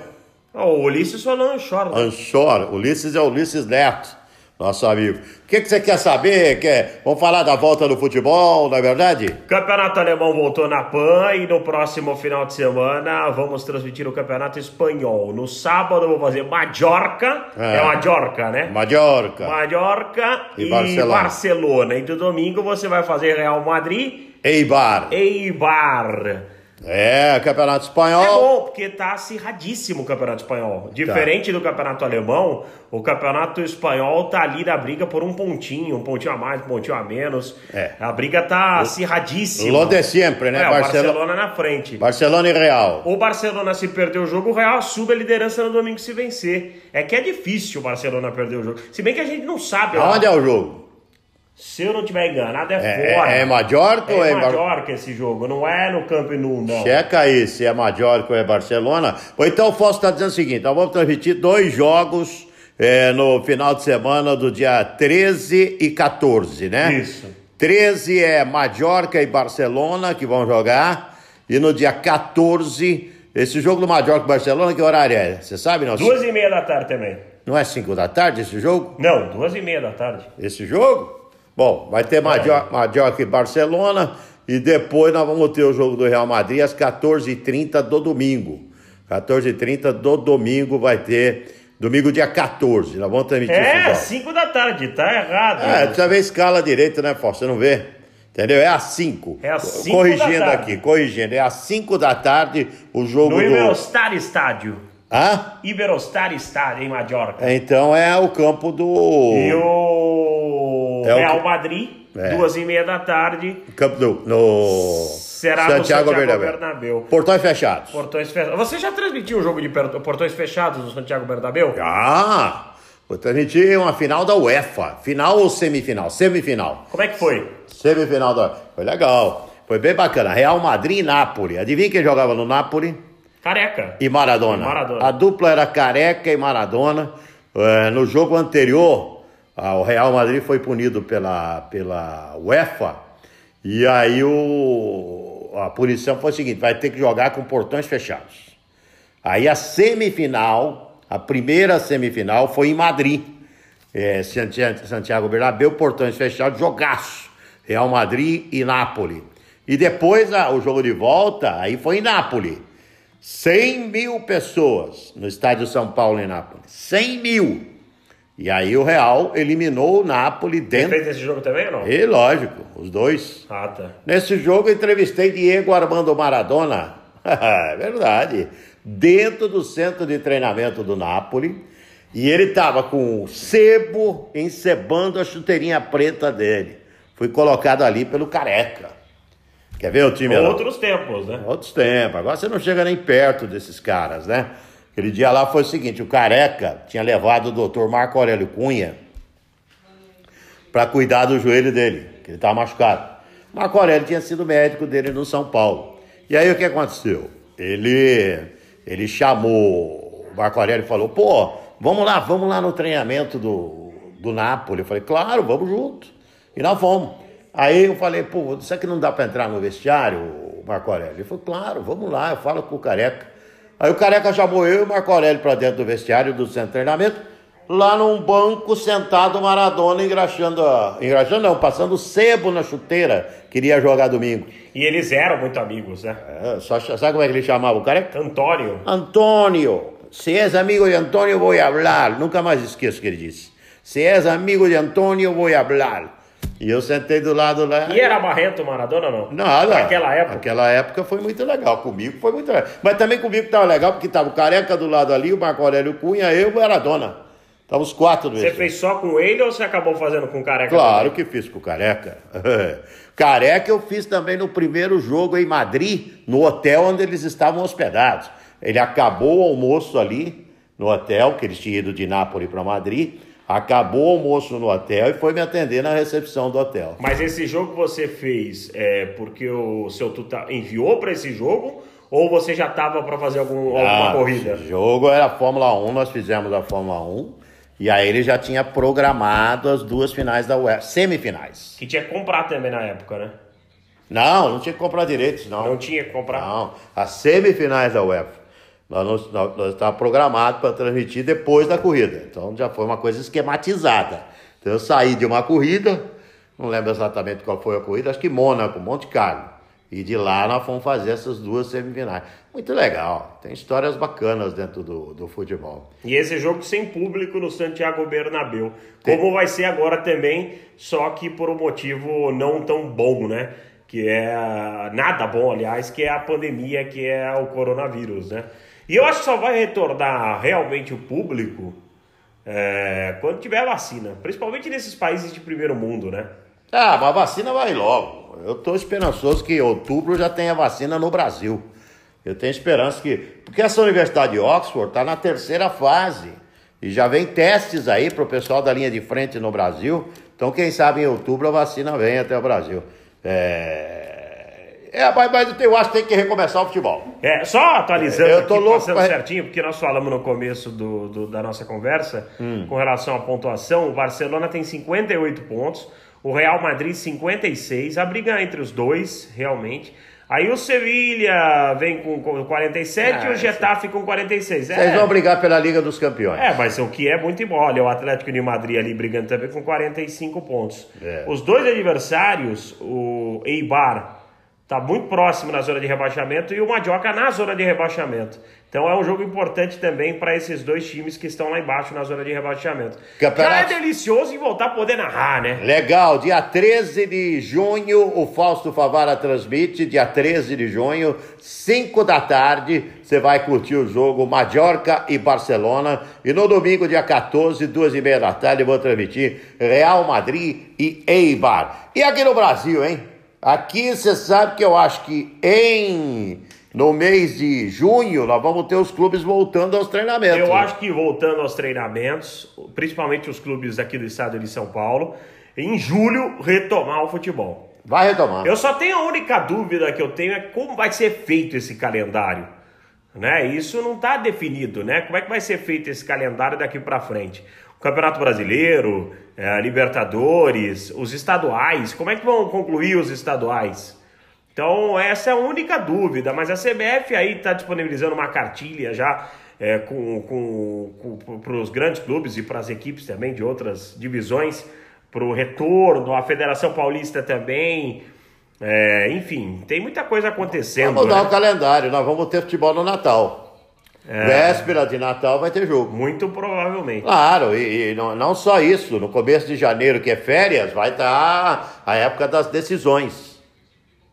Speaker 2: Ó, O Ulisses falou Anchor. né?
Speaker 1: Anchor. Ulisses é Ulisses Neto, nosso amigo. O que, que você quer saber? Quer... Vamos falar da volta do futebol, não é verdade?
Speaker 2: Campeonato Alemão voltou na PAN e no próximo final de semana vamos transmitir o Campeonato Espanhol. No sábado eu vou fazer Mallorca,
Speaker 1: É.
Speaker 2: é, Mallorca, né?
Speaker 1: Mallorca.
Speaker 2: Mallorca
Speaker 1: E
Speaker 2: e,
Speaker 1: Barcelona.
Speaker 2: Barcelona. E do domingo você vai fazer Real Madrid
Speaker 1: Eibar.
Speaker 2: Eibar.
Speaker 1: É, Campeonato
Speaker 2: É
Speaker 1: Espanhol.
Speaker 2: bom, porque tá acirradíssimo o Campeonato Espanhol. Diferente do Campeonato Alemão, o Campeonato Espanhol tá ali na briga por um pontinho, um pontinho a mais, um pontinho a menos.
Speaker 1: É.
Speaker 2: A briga tá acirradíssima.
Speaker 1: Lo de sempre, né?
Speaker 2: É, o
Speaker 1: Barcelona-
Speaker 2: Barcelona na frente.
Speaker 1: Barcelona e Real.
Speaker 2: O Barcelona se perder o jogo, o Real assume a liderança no domingo se vencer. É que é difícil o Barcelona perder o jogo. Se bem que a gente não sabe. ó.
Speaker 1: Aonde é o jogo?
Speaker 2: Se eu não tiver enganado, é,
Speaker 1: É,
Speaker 2: fora.
Speaker 1: é, é Mallorca ou
Speaker 2: É
Speaker 1: é
Speaker 2: Mallorca esse jogo, não é no Camp Nou, não.
Speaker 1: Checa aí se é Mallorca ou é Barcelona. Ou então o Fausto está dizendo o seguinte: nós vamos transmitir dois jogos é, no final de semana do dia 13 e 14, né?
Speaker 2: Isso.
Speaker 1: 13 é Mallorca e Barcelona que vão jogar. E no dia 14, esse jogo do Mallorca e Barcelona, que horário é? Você sabe, não?
Speaker 2: Duas e meia da tarde também.
Speaker 1: Não é 5 da tarde esse jogo?
Speaker 2: Não, duas e meia da tarde.
Speaker 1: esse jogo? Bom, vai ter Mallorca, Mallorca e Barcelona e depois nós vamos ter o jogo do Real Madrid às 14h30 do domingo. 14h30 do domingo vai ter, domingo dia 14, nós vamos transmitir
Speaker 2: É,
Speaker 1: jogo.
Speaker 2: cinco da tarde, tá errado.
Speaker 1: É, precisa ver a escala direito, né, Fausto? Você não vê? Entendeu? É às 5.
Speaker 2: É às cinco
Speaker 1: Corrigindo
Speaker 2: da tarde.
Speaker 1: aqui, corrigindo. É às 5 da tarde o jogo
Speaker 2: no
Speaker 1: do...
Speaker 2: Iberostar Estádio.
Speaker 1: Hã?
Speaker 2: Iberostar Estádio, em Mallorca.
Speaker 1: Então é o campo do...
Speaker 2: E o
Speaker 1: É o
Speaker 2: Real
Speaker 1: que-
Speaker 2: Madrid,
Speaker 1: É.
Speaker 2: duas e meia da tarde,
Speaker 1: Campo do... No...
Speaker 2: será no Santiago Bernabéu.
Speaker 1: Portões fechados.
Speaker 2: Portões fechados. Você já transmitiu um jogo de portões fechados no Santiago Bernabéu?
Speaker 1: Ah, vou transmitir uma final da UEFA. Final ou semifinal? Semifinal.
Speaker 2: Como é que foi?
Speaker 1: Semifinal da Foi legal. Foi bem bacana. Real Madrid e Nápoles. Adivinha quem jogava no Nápoles?
Speaker 2: Careca.
Speaker 1: E Maradona.
Speaker 2: Maradona.
Speaker 1: A dupla era Careca e Maradona. Eh, no jogo anterior, o Real Madrid foi punido pela, pela UEFA. E aí o, a punição foi a seguinte: vai ter que jogar com portões fechados. Aí a semifinal, a primeira semifinal foi em Madrid. É, Santi- Santiago Bernabéu, portões fechados, jogaço. Real Madrid e Nápoles. E depois a- o jogo de volta, aí foi em Nápoles. 100 mil pessoas no estádio São Paulo em Nápoles. 100 mil. E aí o Real eliminou o
Speaker 2: Você
Speaker 1: dentro.
Speaker 2: fez esse jogo também ou não?
Speaker 1: E lógico, os dois.
Speaker 2: Ah, tá.
Speaker 1: Nesse jogo eu entrevistei Diego Armando Maradona. <laughs> É verdade. Dentro do centro de treinamento do Napoli. E ele estava com o sebo encebando a chuteirinha preta dele. Fui colocado ali pelo Careca. Quer ver o time?
Speaker 2: Outros tempos, né?
Speaker 1: Outros tempos. Agora você não chega nem perto desses caras, né? Aquele dia lá foi o seguinte: o Careca tinha levado o doutor Marco Aurélio Cunha para cuidar do joelho dele, que ele estava machucado. Marco Aurélio tinha sido médico dele no São Paulo. E aí o que aconteceu? Ele, ele chamou, o Marco Aurélio falou: pô, vamos lá, vamos lá no treinamento do, do Napoli. Eu falei: claro, vamos junto. E nós fomos. Aí eu falei: pô, será que não dá para entrar no vestiário, Marco Aurélio? Ele falou: claro, vamos lá, eu falo com o Careca. Aí o Careca chamou eu e o Marco Aurélio para dentro do vestiário do centro de treinamento. Lá num banco, sentado Maradona, engraxando, engraxando não, passando sebo na chuteira, queria jogar domingo.
Speaker 2: E eles eram muito amigos, né?
Speaker 1: É, só, sabe como é que ele chamava o Careca?
Speaker 2: Antônio.
Speaker 1: Antônio, se és amigo de Antônio, vou hablar. Nunca mais esqueço o que ele disse. Se és amigo de Antônio, vou hablar. E eu sentei do lado lá.
Speaker 2: E era Barreto Maradona ou não?
Speaker 1: Nada.
Speaker 2: Naquela época.
Speaker 1: Naquela época foi muito legal. Comigo foi muito legal. Mas também comigo estava legal, porque estava o Careca do lado ali, o Marco Aurélio Cunha, eu e o Maradona. Tava os quatro do
Speaker 2: Você fez só com ele ou você acabou fazendo com o Careca?
Speaker 1: Claro
Speaker 2: também?
Speaker 1: que fiz com o Careca. <laughs> Careca eu fiz também no primeiro jogo em Madrid, no hotel onde eles estavam hospedados. Ele acabou o almoço ali no hotel, que eles tinham ido de Nápoles para Madrid. Acabou o almoço no hotel e foi me atender na recepção do hotel.
Speaker 2: Mas esse jogo você fez é, porque o seu tuta enviou para esse jogo Ou você já estava para fazer algum, alguma
Speaker 1: Ah,
Speaker 2: corrida?
Speaker 1: esse jogo era a Fórmula 1, nós fizemos a Fórmula 1. E aí ele já tinha programado as duas finais da UEFA, semifinais.
Speaker 2: Que tinha que comprar também na época, né?
Speaker 1: Não, não tinha que comprar direitos, não.
Speaker 2: Não tinha que comprar.
Speaker 1: Não, as semifinais da UEFA. Nós, nós, nós, nós estávamos programados para transmitir depois da corrida. Então já foi uma coisa esquematizada. Então eu saí de uma corrida, não lembro exatamente qual foi a corrida, acho que Mônaco, Monte Carlo. E de lá nós fomos fazer essas duas semifinais. Muito legal. Tem histórias bacanas dentro do, do futebol.
Speaker 2: E esse jogo sem público no Santiago Bernabéu. Como vai ser agora também, só que por um motivo não tão bom, né? Que é nada bom, aliás, que é a pandemia, que é o coronavírus, né? E eu acho que só vai retornar realmente o público é, quando tiver vacina, principalmente nesses países de primeiro mundo, né?
Speaker 1: Ah, mas a vacina vai logo. Eu estou esperançoso que em outubro já tenha vacina no Brasil. Eu tenho esperança que. Porque essa Universidade de Oxford está na terceira fase. E já vem testes aí para o pessoal da linha de frente no Brasil. Então, quem sabe em outubro a vacina vem até o Brasil. É. É, mas, mas eu acho que tem que recomeçar o futebol.
Speaker 2: É, só atualizando
Speaker 1: Eu tô
Speaker 2: aqui,
Speaker 1: louco
Speaker 2: passando
Speaker 1: pra-
Speaker 2: certinho, porque nós falamos no começo do, do- da nossa conversa
Speaker 1: Hum.
Speaker 2: com relação à pontuação. O Barcelona tem 58 pontos, o Real Madrid 56, a briga entre os dois, realmente. Aí o Sevilha vem com com 47 e
Speaker 1: Ah,
Speaker 2: o Getafe com 46.
Speaker 1: Vocês
Speaker 2: É,
Speaker 1: vão brigar pela Liga dos Campeões.
Speaker 2: é, mas o que é muito bom. Olha, o Atlético de Madrid ali brigando também com 45 pontos.
Speaker 1: É.
Speaker 2: Os dois adversários, o Eibar tá muito próximo na zona de rebaixamento e o Mandioca na zona de rebaixamento. Então é um jogo importante também para esses dois times que estão lá embaixo na zona de rebaixamento.
Speaker 1: Campeonato-
Speaker 2: Já é delicioso em voltar a poder narrar, né?
Speaker 1: Legal, dia 13 de junho, o Fausto Favara transmite, dia 13 de junho, 5 da tarde, você vai curtir o jogo Mallorca e Barcelona. E no domingo, dia 14, duas e meia da tarde, eu vou transmitir Real Madrid e Eibar. E aqui no Brasil, hein? Aqui você sabe que eu acho que em no mês de junho nós vamos ter os clubes voltando aos treinamentos.
Speaker 2: Eu acho que voltando aos treinamentos, principalmente os clubes aqui do estado de São Paulo, em julho retomar o futebol.
Speaker 1: Vai retomar.
Speaker 2: Eu só tenho a única dúvida que eu tenho é como vai ser feito esse calendário. Né? Isso não está definido, né? Como é que vai ser feito esse calendário daqui para frente? Campeonato Brasileiro, a Libertadores, os estaduais, como é que vão concluir os estaduais? Então, essa é a única dúvida, mas a CBF aí está disponibilizando uma cartilha já é, com, com, para os grandes clubes e para as equipes também de outras divisões, para o retorno, a Federação Paulista também. É, enfim, tem muita coisa acontecendo.
Speaker 1: Vamos mudar
Speaker 2: né?
Speaker 1: o calendário, nós vamos ter futebol no Natal.
Speaker 2: É.
Speaker 1: Véspera de Natal vai ter jogo.
Speaker 2: Muito provavelmente.
Speaker 1: Claro, e, e não, não só isso, no começo de janeiro, que é férias, vai estar a época das decisões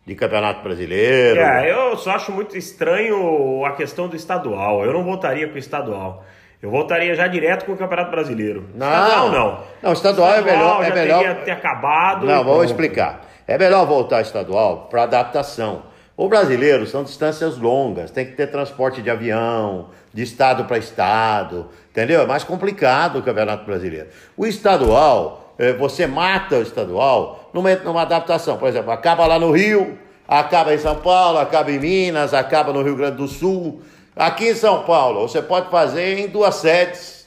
Speaker 1: de Campeonato Brasileiro.
Speaker 2: É, eu só acho muito estranho a questão do estadual. Eu não votaria com o estadual. Eu votaria já direto com o Campeonato Brasileiro.
Speaker 1: Não.
Speaker 2: Estadual não.
Speaker 1: Não, estadual é melhor- é
Speaker 2: já
Speaker 1: melhor-
Speaker 2: teria ter acabado.
Speaker 1: Não, vou explicar. É melhor voltar estadual para adaptação. O brasileiro são distâncias longas, tem que ter transporte de avião, de estado para estado, entendeu? É mais complicado o Campeonato Brasileiro. O estadual, eh, você mata o estadual numa, numa adaptação. Por exemplo, acaba lá no Rio, acaba em São Paulo, acaba em Minas, acaba no Rio Grande do Sul. Aqui em São Paulo, você pode fazer em duas sedes.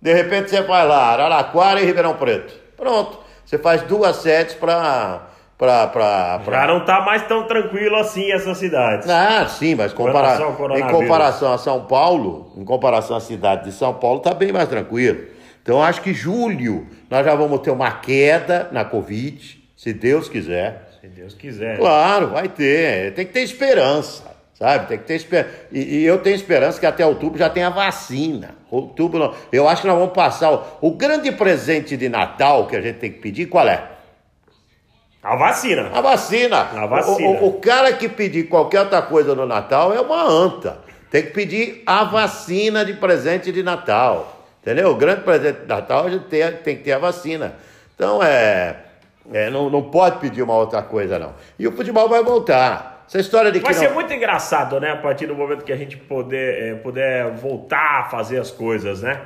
Speaker 1: De repente você vai lá, Araraquara e Ribeirão Preto. Pronto. Você faz duas sedes para. Pra, pra, pra...
Speaker 2: Já não tá mais tão tranquilo assim essas cidades.
Speaker 1: Ah, sim, mas compara... em comparação a São Paulo, em comparação à cidade de São Paulo, tá bem mais tranquilo. Então acho que julho nós já vamos ter uma queda na Covid, se Deus quiser.
Speaker 2: Se Deus quiser.
Speaker 1: Claro, vai ter. Tem que ter esperança, sabe? Tem que ter esperança. E, e eu tenho esperança que até outubro já tenha vacina. Outubro, não. eu acho que nós vamos passar. O, o grande presente de Natal que a gente tem que pedir, qual é?
Speaker 2: A vacina.
Speaker 1: A vacina.
Speaker 2: A vacina.
Speaker 1: O, o- o cara que pedir qualquer outra coisa no Natal é uma anta. Tem que pedir a vacina de presente de Natal. Entendeu? O grande presente de Natal a gente tem, tem que ter a vacina. Então é. é, não, não pode pedir uma outra coisa, não. E o futebol vai voltar. Essa história de que.
Speaker 2: Vai
Speaker 1: não-
Speaker 2: ser muito engraçado, né? A partir do momento que a gente poder, eh, puder voltar a fazer as coisas, né?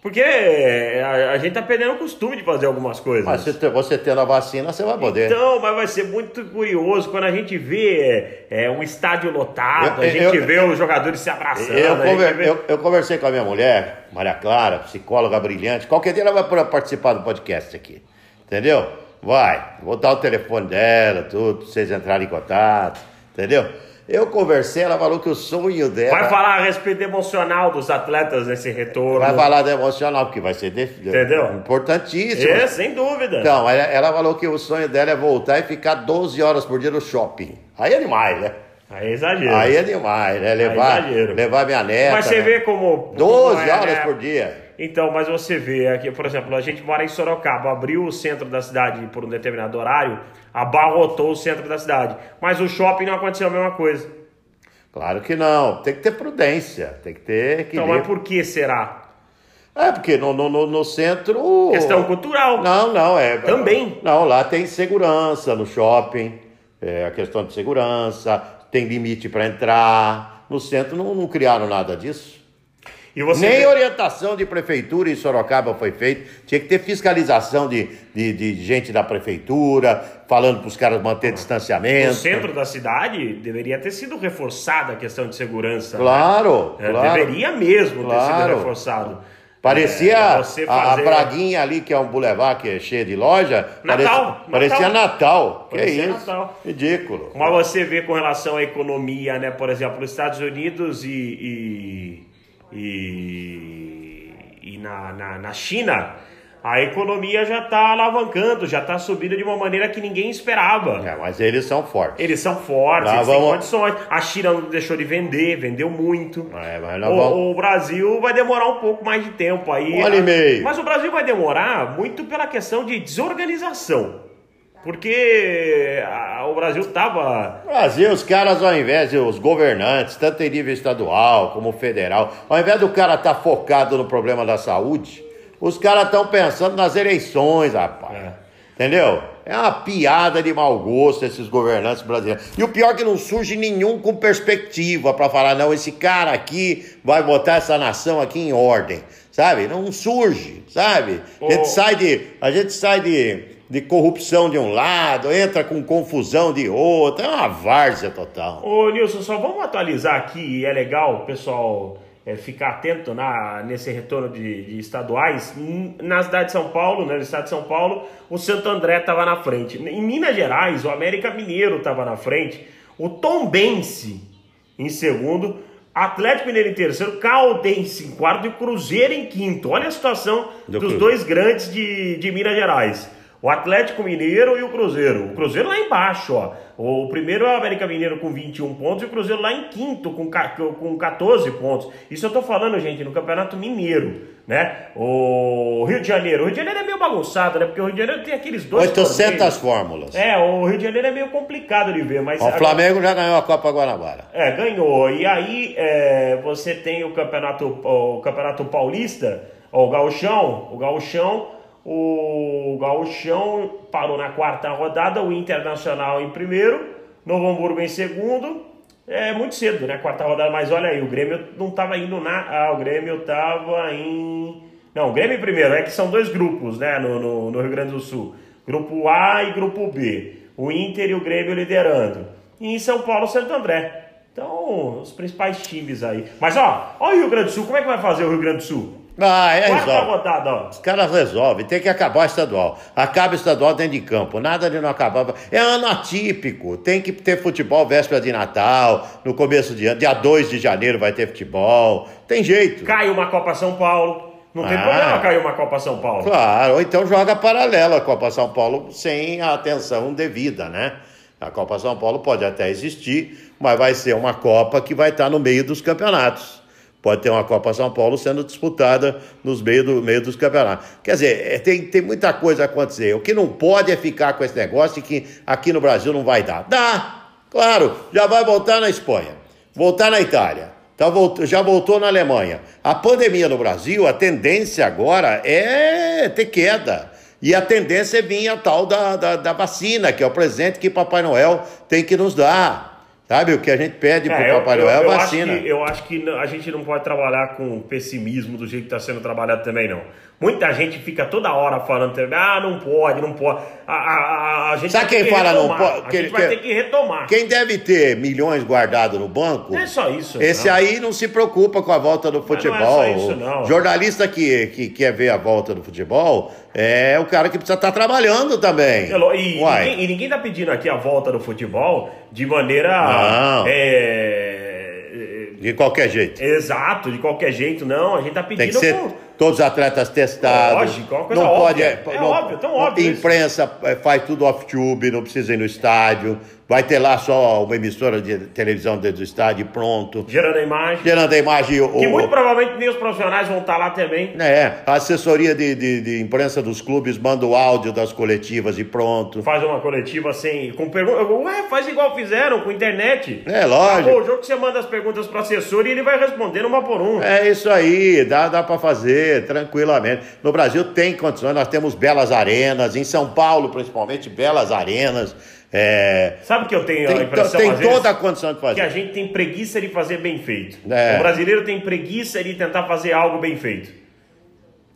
Speaker 2: Porque é, a, a gente tá perdendo o costume de fazer algumas coisas.
Speaker 1: Mas se te- você tendo a vacina, você vai poder.
Speaker 2: Então, mas vai ser muito curioso quando a gente vê é, um estádio lotado,
Speaker 1: Eu-
Speaker 2: a gente
Speaker 1: eu-
Speaker 2: vê os jogadores se abraçando.
Speaker 1: Eu, conver-
Speaker 2: vê-
Speaker 1: eu- eu conversei com a minha mulher, Maria Clara, psicóloga brilhante. Qualquer dia ela vai participar do podcast aqui. Entendeu? Vai. Vou dar o telefone dela, tudo, pra vocês entrarem em contato. Entendeu? Eu conversei, ela falou que o sonho dela.
Speaker 2: Vai falar a respeito emocional dos atletas nesse retorno.
Speaker 1: Vai falar do emocional, porque vai ser def-
Speaker 2: Entendeu?
Speaker 1: importantíssimo.
Speaker 2: É, sem dúvida.
Speaker 1: Então, ela, ela falou que o sonho dela é voltar e ficar 12 horas por dia no shopping. Aí é demais, né?
Speaker 2: Aí é exagero.
Speaker 1: Aí é demais, né? Levar,
Speaker 2: exagero.
Speaker 1: levar minha neta.
Speaker 2: Mas você
Speaker 1: né?
Speaker 2: vê como.
Speaker 1: 12
Speaker 2: como é,
Speaker 1: horas
Speaker 2: né?
Speaker 1: por dia.
Speaker 2: Então, mas você vê aqui, por exemplo, a gente mora em Sorocaba, abriu o centro da cidade por um determinado horário, abarrotou o centro da cidade. Mas o shopping não aconteceu a mesma coisa.
Speaker 1: Claro que não. Tem que ter prudência. Tem que ter
Speaker 2: Então,
Speaker 1: equilíbrio.
Speaker 2: mas por que será?
Speaker 1: É, porque no, no, no, no centro.
Speaker 2: Questão cultural.
Speaker 1: Não, não, é.
Speaker 2: Também.
Speaker 1: Não, lá tem segurança no shopping. É a questão de segurança. Tem limite para entrar. No centro não, não criaram nada disso. Nem
Speaker 2: vê-
Speaker 1: orientação de prefeitura em Sorocaba foi feita. Tinha que ter fiscalização de, de, de gente da prefeitura, falando para os caras manter distanciamento.
Speaker 2: no centro da cidade deveria ter sido reforçada a questão de segurança. né?
Speaker 1: Claro,
Speaker 2: É,
Speaker 1: claro.
Speaker 2: Deveria mesmo ter sido
Speaker 1: Claro.
Speaker 2: reforçado.
Speaker 1: Parecia
Speaker 2: É, você
Speaker 1: a,
Speaker 2: fazer-
Speaker 1: Braguinha ali, que é um boulevard que é cheio de loja.
Speaker 2: Natal,
Speaker 1: parecia, parecia Natal.
Speaker 2: Parecia
Speaker 1: que isso?
Speaker 2: Natal.
Speaker 1: Ridículo.
Speaker 2: Mas você vê com relação à economia, né? Por exemplo, nos Estados Unidos e, e, e, e na, na, na China, a economia já está alavancando, já está subindo de uma maneira que ninguém esperava.
Speaker 1: É, mas eles são fortes.
Speaker 2: Eles são fortes, eles têm
Speaker 1: vamos-
Speaker 2: condições. A China não deixou de vender, vendeu muito.
Speaker 1: É,
Speaker 2: O,
Speaker 1: vamos-
Speaker 2: o Brasil vai demorar um pouco mais de tempo aí.
Speaker 1: Um ano e meio.
Speaker 2: Mas o Brasil vai demorar muito pela questão de desorganização. Porque a- o Brasil estava
Speaker 1: Brasil, os caras, ao invés de os governantes, tanto em nível estadual como federal, ao invés do cara estar focado no problema da saúde, os caras estão pensando nas eleições, rapaz.
Speaker 2: É.
Speaker 1: Entendeu? É uma piada de mau gosto esses governantes brasileiros. E o pior é que não surge nenhum com perspectiva para falar, não, esse cara aqui vai botar essa nação aqui em ordem. Sabe? Não surge, sabe? A gente sai de, a gente sai de, de corrupção de um lado, entra com confusão de outro. É uma várzea total.
Speaker 2: Ô Nilson, só vamos atualizar aqui, e é legal o pessoal é, ficar atento na, nesse retorno de, de estaduais. N- Na cidade de São Paulo, né, no estado de São Paulo, o Santo André estava na frente. Em Minas Gerais, o América Mineiro estava na frente, o Tombense em segundo, Atlético Mineiro em terceiro, Caldense em quarto e Cruzeiro em quinto. Olha a situação
Speaker 1: Do
Speaker 2: dos dois grandes de, de Minas Gerais. O Atlético Mineiro e o Cruzeiro. O Cruzeiro lá embaixo, ó. O primeiro é o América Mineiro com 21 pontos e o Cruzeiro lá em quinto com, com 14 pontos. Isso eu tô falando, gente, no Campeonato Mineiro, né? O Rio de Janeiro. O Rio de Janeiro é meio bagunçado, né? Porque o Rio de Janeiro tem aqueles dois
Speaker 1: 800
Speaker 2: torneios.
Speaker 1: fórmulas.
Speaker 2: É, o Rio de Janeiro é meio complicado de ver, mas...
Speaker 1: O Flamengo já ganhou a Copa Guanabara.
Speaker 2: É, ganhou. E aí é, você tem o campeonato, o campeonato paulista, ó, o gauchão, o gauchão, o gauchão parou na quarta rodada, o Internacional em primeiro, Novo Hamburgo em segundo. É muito cedo, né? Quarta rodada, mas olha aí, o Grêmio não estava indo na. Ah, o Grêmio estava em. Não, o Grêmio em primeiro, é que são dois grupos, né? No, no, no Rio Grande do Sul. Grupo A e grupo B. O Inter e o Grêmio liderando. E em São Paulo, Santo André. Então, os principais times aí. Mas ó, ó o Rio Grande do Sul, como é que vai fazer o Rio Grande do Sul?
Speaker 1: Ah, é,
Speaker 2: Quarta
Speaker 1: resolve.
Speaker 2: rodada, ó.
Speaker 1: Os caras resolvem, tem que acabar o estadual. Acaba o estadual dentro de campo, nada de não acabar. É ano atípico, tem que ter futebol véspera de Natal, no começo de ano, dia 2 de janeiro vai ter futebol. Tem jeito.
Speaker 2: Cai uma Copa São Paulo. Não tem
Speaker 1: Ah.
Speaker 2: problema cair uma Copa São Paulo.
Speaker 1: Claro, ou então joga paralela a Copa São Paulo sem a atenção devida, né? A Copa São Paulo pode até existir, mas vai ser uma Copa que vai estar no meio dos campeonatos. Pode ter uma Copa São Paulo sendo disputada nos meio, do, meio dos campeonatos. Quer dizer, é, tem, tem muita coisa a acontecer. O que não pode é ficar com esse negócio que aqui no Brasil não vai dar. Dá! Claro, já vai voltar na Espanha, voltar na Itália, tá, já voltou na Alemanha. A pandemia no Brasil, a tendência agora é ter queda. E a tendência é vir a tal da, da, da vacina, que é o presente que Papai Noel tem que nos dar. Sabe, o que a gente pede pro
Speaker 2: É, eu-
Speaker 1: Papai Noel é
Speaker 2: acho
Speaker 1: vacina.
Speaker 2: que- eu acho que a gente não pode trabalhar com pessimismo do jeito que está sendo trabalhado também, não. Muita gente fica toda hora falando ah, não pode, não pode. A, a- a- a gente
Speaker 1: Sabe quem
Speaker 2: que
Speaker 1: fala não
Speaker 2: retomar.
Speaker 1: pode?
Speaker 2: A gente vai
Speaker 1: que-
Speaker 2: ter que retomar.
Speaker 1: Quem deve ter milhões guardados no banco,
Speaker 2: Não é só isso.
Speaker 1: esse
Speaker 2: não.
Speaker 1: aí não se preocupa com a volta do futebol.
Speaker 2: não é só isso, não.
Speaker 1: O jornalista que, que quer ver a volta do futebol é o cara que precisa estar trabalhando também.
Speaker 2: E,
Speaker 1: Uai.
Speaker 2: ninguém, e ninguém tá pedindo aqui a volta do futebol de maneira.
Speaker 1: Não.
Speaker 2: é,
Speaker 1: De qualquer jeito.
Speaker 2: exato, de qualquer jeito, não. A gente tá pedindo.
Speaker 1: Tem que ser
Speaker 2: com-
Speaker 1: todos os atletas testados.
Speaker 2: Lógico, é uma coisa
Speaker 1: não pode.
Speaker 2: óbvia. É
Speaker 1: não-
Speaker 2: óbvio, tão óbvio isso.
Speaker 1: Imprensa é, faz tudo off-tube, não precisa ir no estádio. Vai ter lá só uma emissora de televisão dentro do estádio pronto.
Speaker 2: gerando a imagem.
Speaker 1: Gerando a imagem. O,
Speaker 2: Que muito
Speaker 1: o-
Speaker 2: provavelmente nem os profissionais vão estar lá também.
Speaker 1: é, a assessoria de, de, de imprensa dos clubes manda o áudio das coletivas e pronto.
Speaker 2: Faz uma coletiva sem. Com pergunta. Ué, faz igual fizeram com internet.
Speaker 1: É, lógico.
Speaker 2: Acabou o jogo que você manda as perguntas para assessor e ele vai respondendo uma por uma.
Speaker 1: É isso aí, dá, dá para fazer tranquilamente. No Brasil tem condições, nós temos belas arenas, em São Paulo principalmente, belas arenas. É,
Speaker 2: Sabe que eu tenho a
Speaker 1: tem
Speaker 2: impressão
Speaker 1: tem
Speaker 2: às vezes?
Speaker 1: toda a condição de
Speaker 2: que a
Speaker 1: fazer.
Speaker 2: gente tem preguiça de fazer bem feito.
Speaker 1: É.
Speaker 2: O brasileiro tem preguiça de tentar fazer algo bem feito.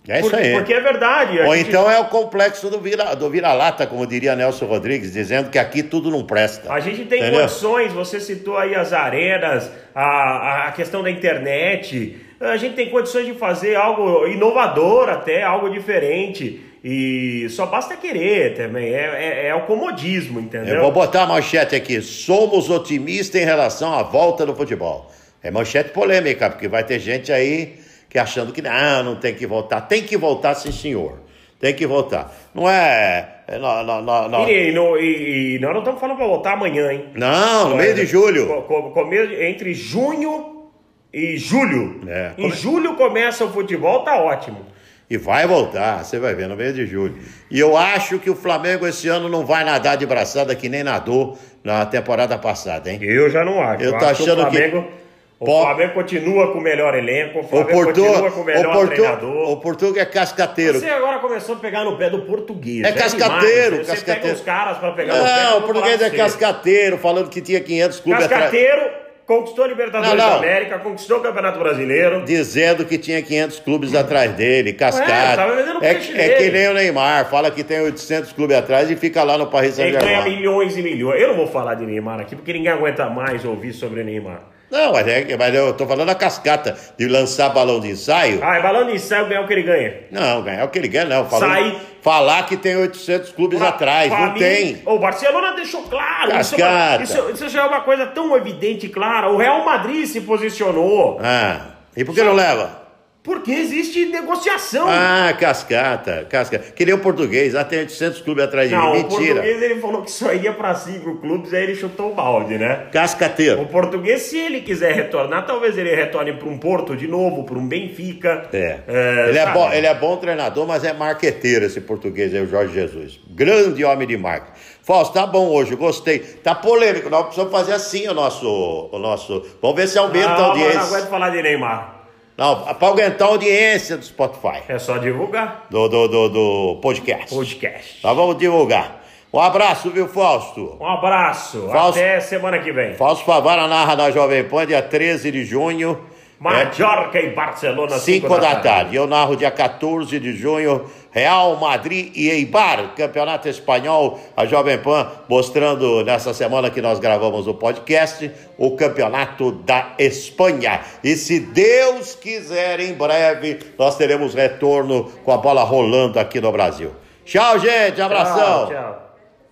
Speaker 1: É isso
Speaker 2: Por-
Speaker 1: aí.
Speaker 2: Porque é verdade. a
Speaker 1: Ou
Speaker 2: gente-
Speaker 1: então é o complexo do vira- do vira-lata, como diria Nelson Rodrigues, dizendo que aqui tudo não presta.
Speaker 2: A gente tem
Speaker 1: Entendeu?
Speaker 2: condições, você citou aí as arenas, a, a questão da internet. A gente tem condições de fazer algo inovador até, algo diferente. E só basta querer também. É, é, é o comodismo, entendeu?
Speaker 1: Eu vou botar a manchete aqui. Somos otimistas em relação à volta do futebol. É manchete polêmica, porque vai ter gente aí que achando que não, não tem que voltar. Tem que voltar, sim, senhor. Tem que voltar. Não é. é não, não, não.
Speaker 2: E, no- e- e nós não estamos falando para voltar amanhã, hein?
Speaker 1: Não, no mês de julho.
Speaker 2: Co- co- come- entre junho e julho.
Speaker 1: É.
Speaker 2: Em julho começa o futebol, tá ótimo.
Speaker 1: E vai voltar, você vai ver, no mês de julho. E eu acho que o Flamengo esse ano não vai nadar de braçada que nem nadou na temporada passada, hein?
Speaker 2: Eu já não acho.
Speaker 1: Eu tô
Speaker 2: acho
Speaker 1: achando
Speaker 2: o
Speaker 1: que
Speaker 2: Flamengo, O
Speaker 1: po-
Speaker 2: Flamengo continua com o melhor elenco, o
Speaker 1: O
Speaker 2: Flamengo
Speaker 1: Porto,
Speaker 2: continua com o melhor
Speaker 1: o Porto,
Speaker 2: treinador.
Speaker 1: o Portuga é cascateiro.
Speaker 2: Você agora começou a pegar no pé do português.
Speaker 1: É cascateiro,
Speaker 2: demais. Você
Speaker 1: cascateiro.
Speaker 2: pega os caras pra pegar no pé. eu
Speaker 1: Não, o português é
Speaker 2: você.
Speaker 1: cascateiro, falando que tinha 500 clubes atrás.
Speaker 2: Cascateiro, conquistou a Libertadores
Speaker 1: Não, não.
Speaker 2: da América, conquistou o Campeonato Brasileiro.
Speaker 1: Dizendo que tinha 500 clubes atrás dele,
Speaker 2: vendendo
Speaker 1: é, é
Speaker 2: dele.
Speaker 1: que nem o Neymar, fala que tem 800 clubes atrás e fica lá no Paris
Speaker 2: Ele ganha
Speaker 1: Saint-Germain.
Speaker 2: milhões e milhões. Eu não vou falar de Neymar aqui, porque ninguém aguenta mais ouvir sobre Neymar.
Speaker 1: Não, mas, é, mas eu tô falando da cascata, de lançar balão de ensaio.
Speaker 2: Ah, é balão de ensaio ganhar o que ele ganha.
Speaker 1: Não, ganhar o que ele ganha, não. Falando,
Speaker 2: Sai.
Speaker 1: Falar que tem 800 clubes
Speaker 2: Pra-
Speaker 1: atrás,
Speaker 2: pra
Speaker 1: não
Speaker 2: mim,
Speaker 1: tem.
Speaker 2: O Barcelona deixou claro. É
Speaker 1: Cascata.
Speaker 2: isso, isso já é uma coisa tão evidente e clara. O Real Madrid se posicionou.
Speaker 1: Ah, e por que não leva?
Speaker 2: Porque existe negociação.
Speaker 1: Ah, cascata, cascata. Que nem o português, lá tem 800 clubes atrás de
Speaker 2: Não,
Speaker 1: mim.
Speaker 2: o
Speaker 1: Mentira.
Speaker 2: português ele falou que só ia para cinco clubes, aí ele chutou o balde, né?
Speaker 1: Cascateiro.
Speaker 2: O português, se ele quiser retornar, talvez ele retorne para um Porto de novo, para um Benfica.
Speaker 1: É.
Speaker 2: É,
Speaker 1: ele, é bom, ele é bom treinador, mas é marqueteiro esse português aí, o Jorge Jesus. Grande homem de marketing. Fausto, tá bom hoje, gostei. Tá polêmico, nós precisamos fazer assim o nosso. O nosso... Vamos ver se aumenta a
Speaker 2: Não, não
Speaker 1: audiência.
Speaker 2: aguento falar de Neymar.
Speaker 1: Não, para aumentar a audiência do Spotify,
Speaker 2: É só divulgar.
Speaker 1: do, do, do, do podcast.
Speaker 2: Podcast.
Speaker 1: Nós vamos divulgar. Um abraço, viu, Fausto?
Speaker 2: Um abraço.
Speaker 1: Fausto-
Speaker 2: Até semana que vem.
Speaker 1: Fausto Favara narra na Jovem Pan, dia 13 de junho.
Speaker 2: Mallorca e Barcelona,
Speaker 1: 5 da tarde. Eu narro dia 14 de junho, Real Madrid e Eibar, Campeonato Espanhol. A Jovem Pan mostrando nessa semana que nós gravamos o podcast, o Campeonato da Espanha. E se Deus quiser, em breve, nós teremos retorno com a bola rolando aqui no Brasil. Tchau, gente. Abração.
Speaker 2: Tchau, tchau.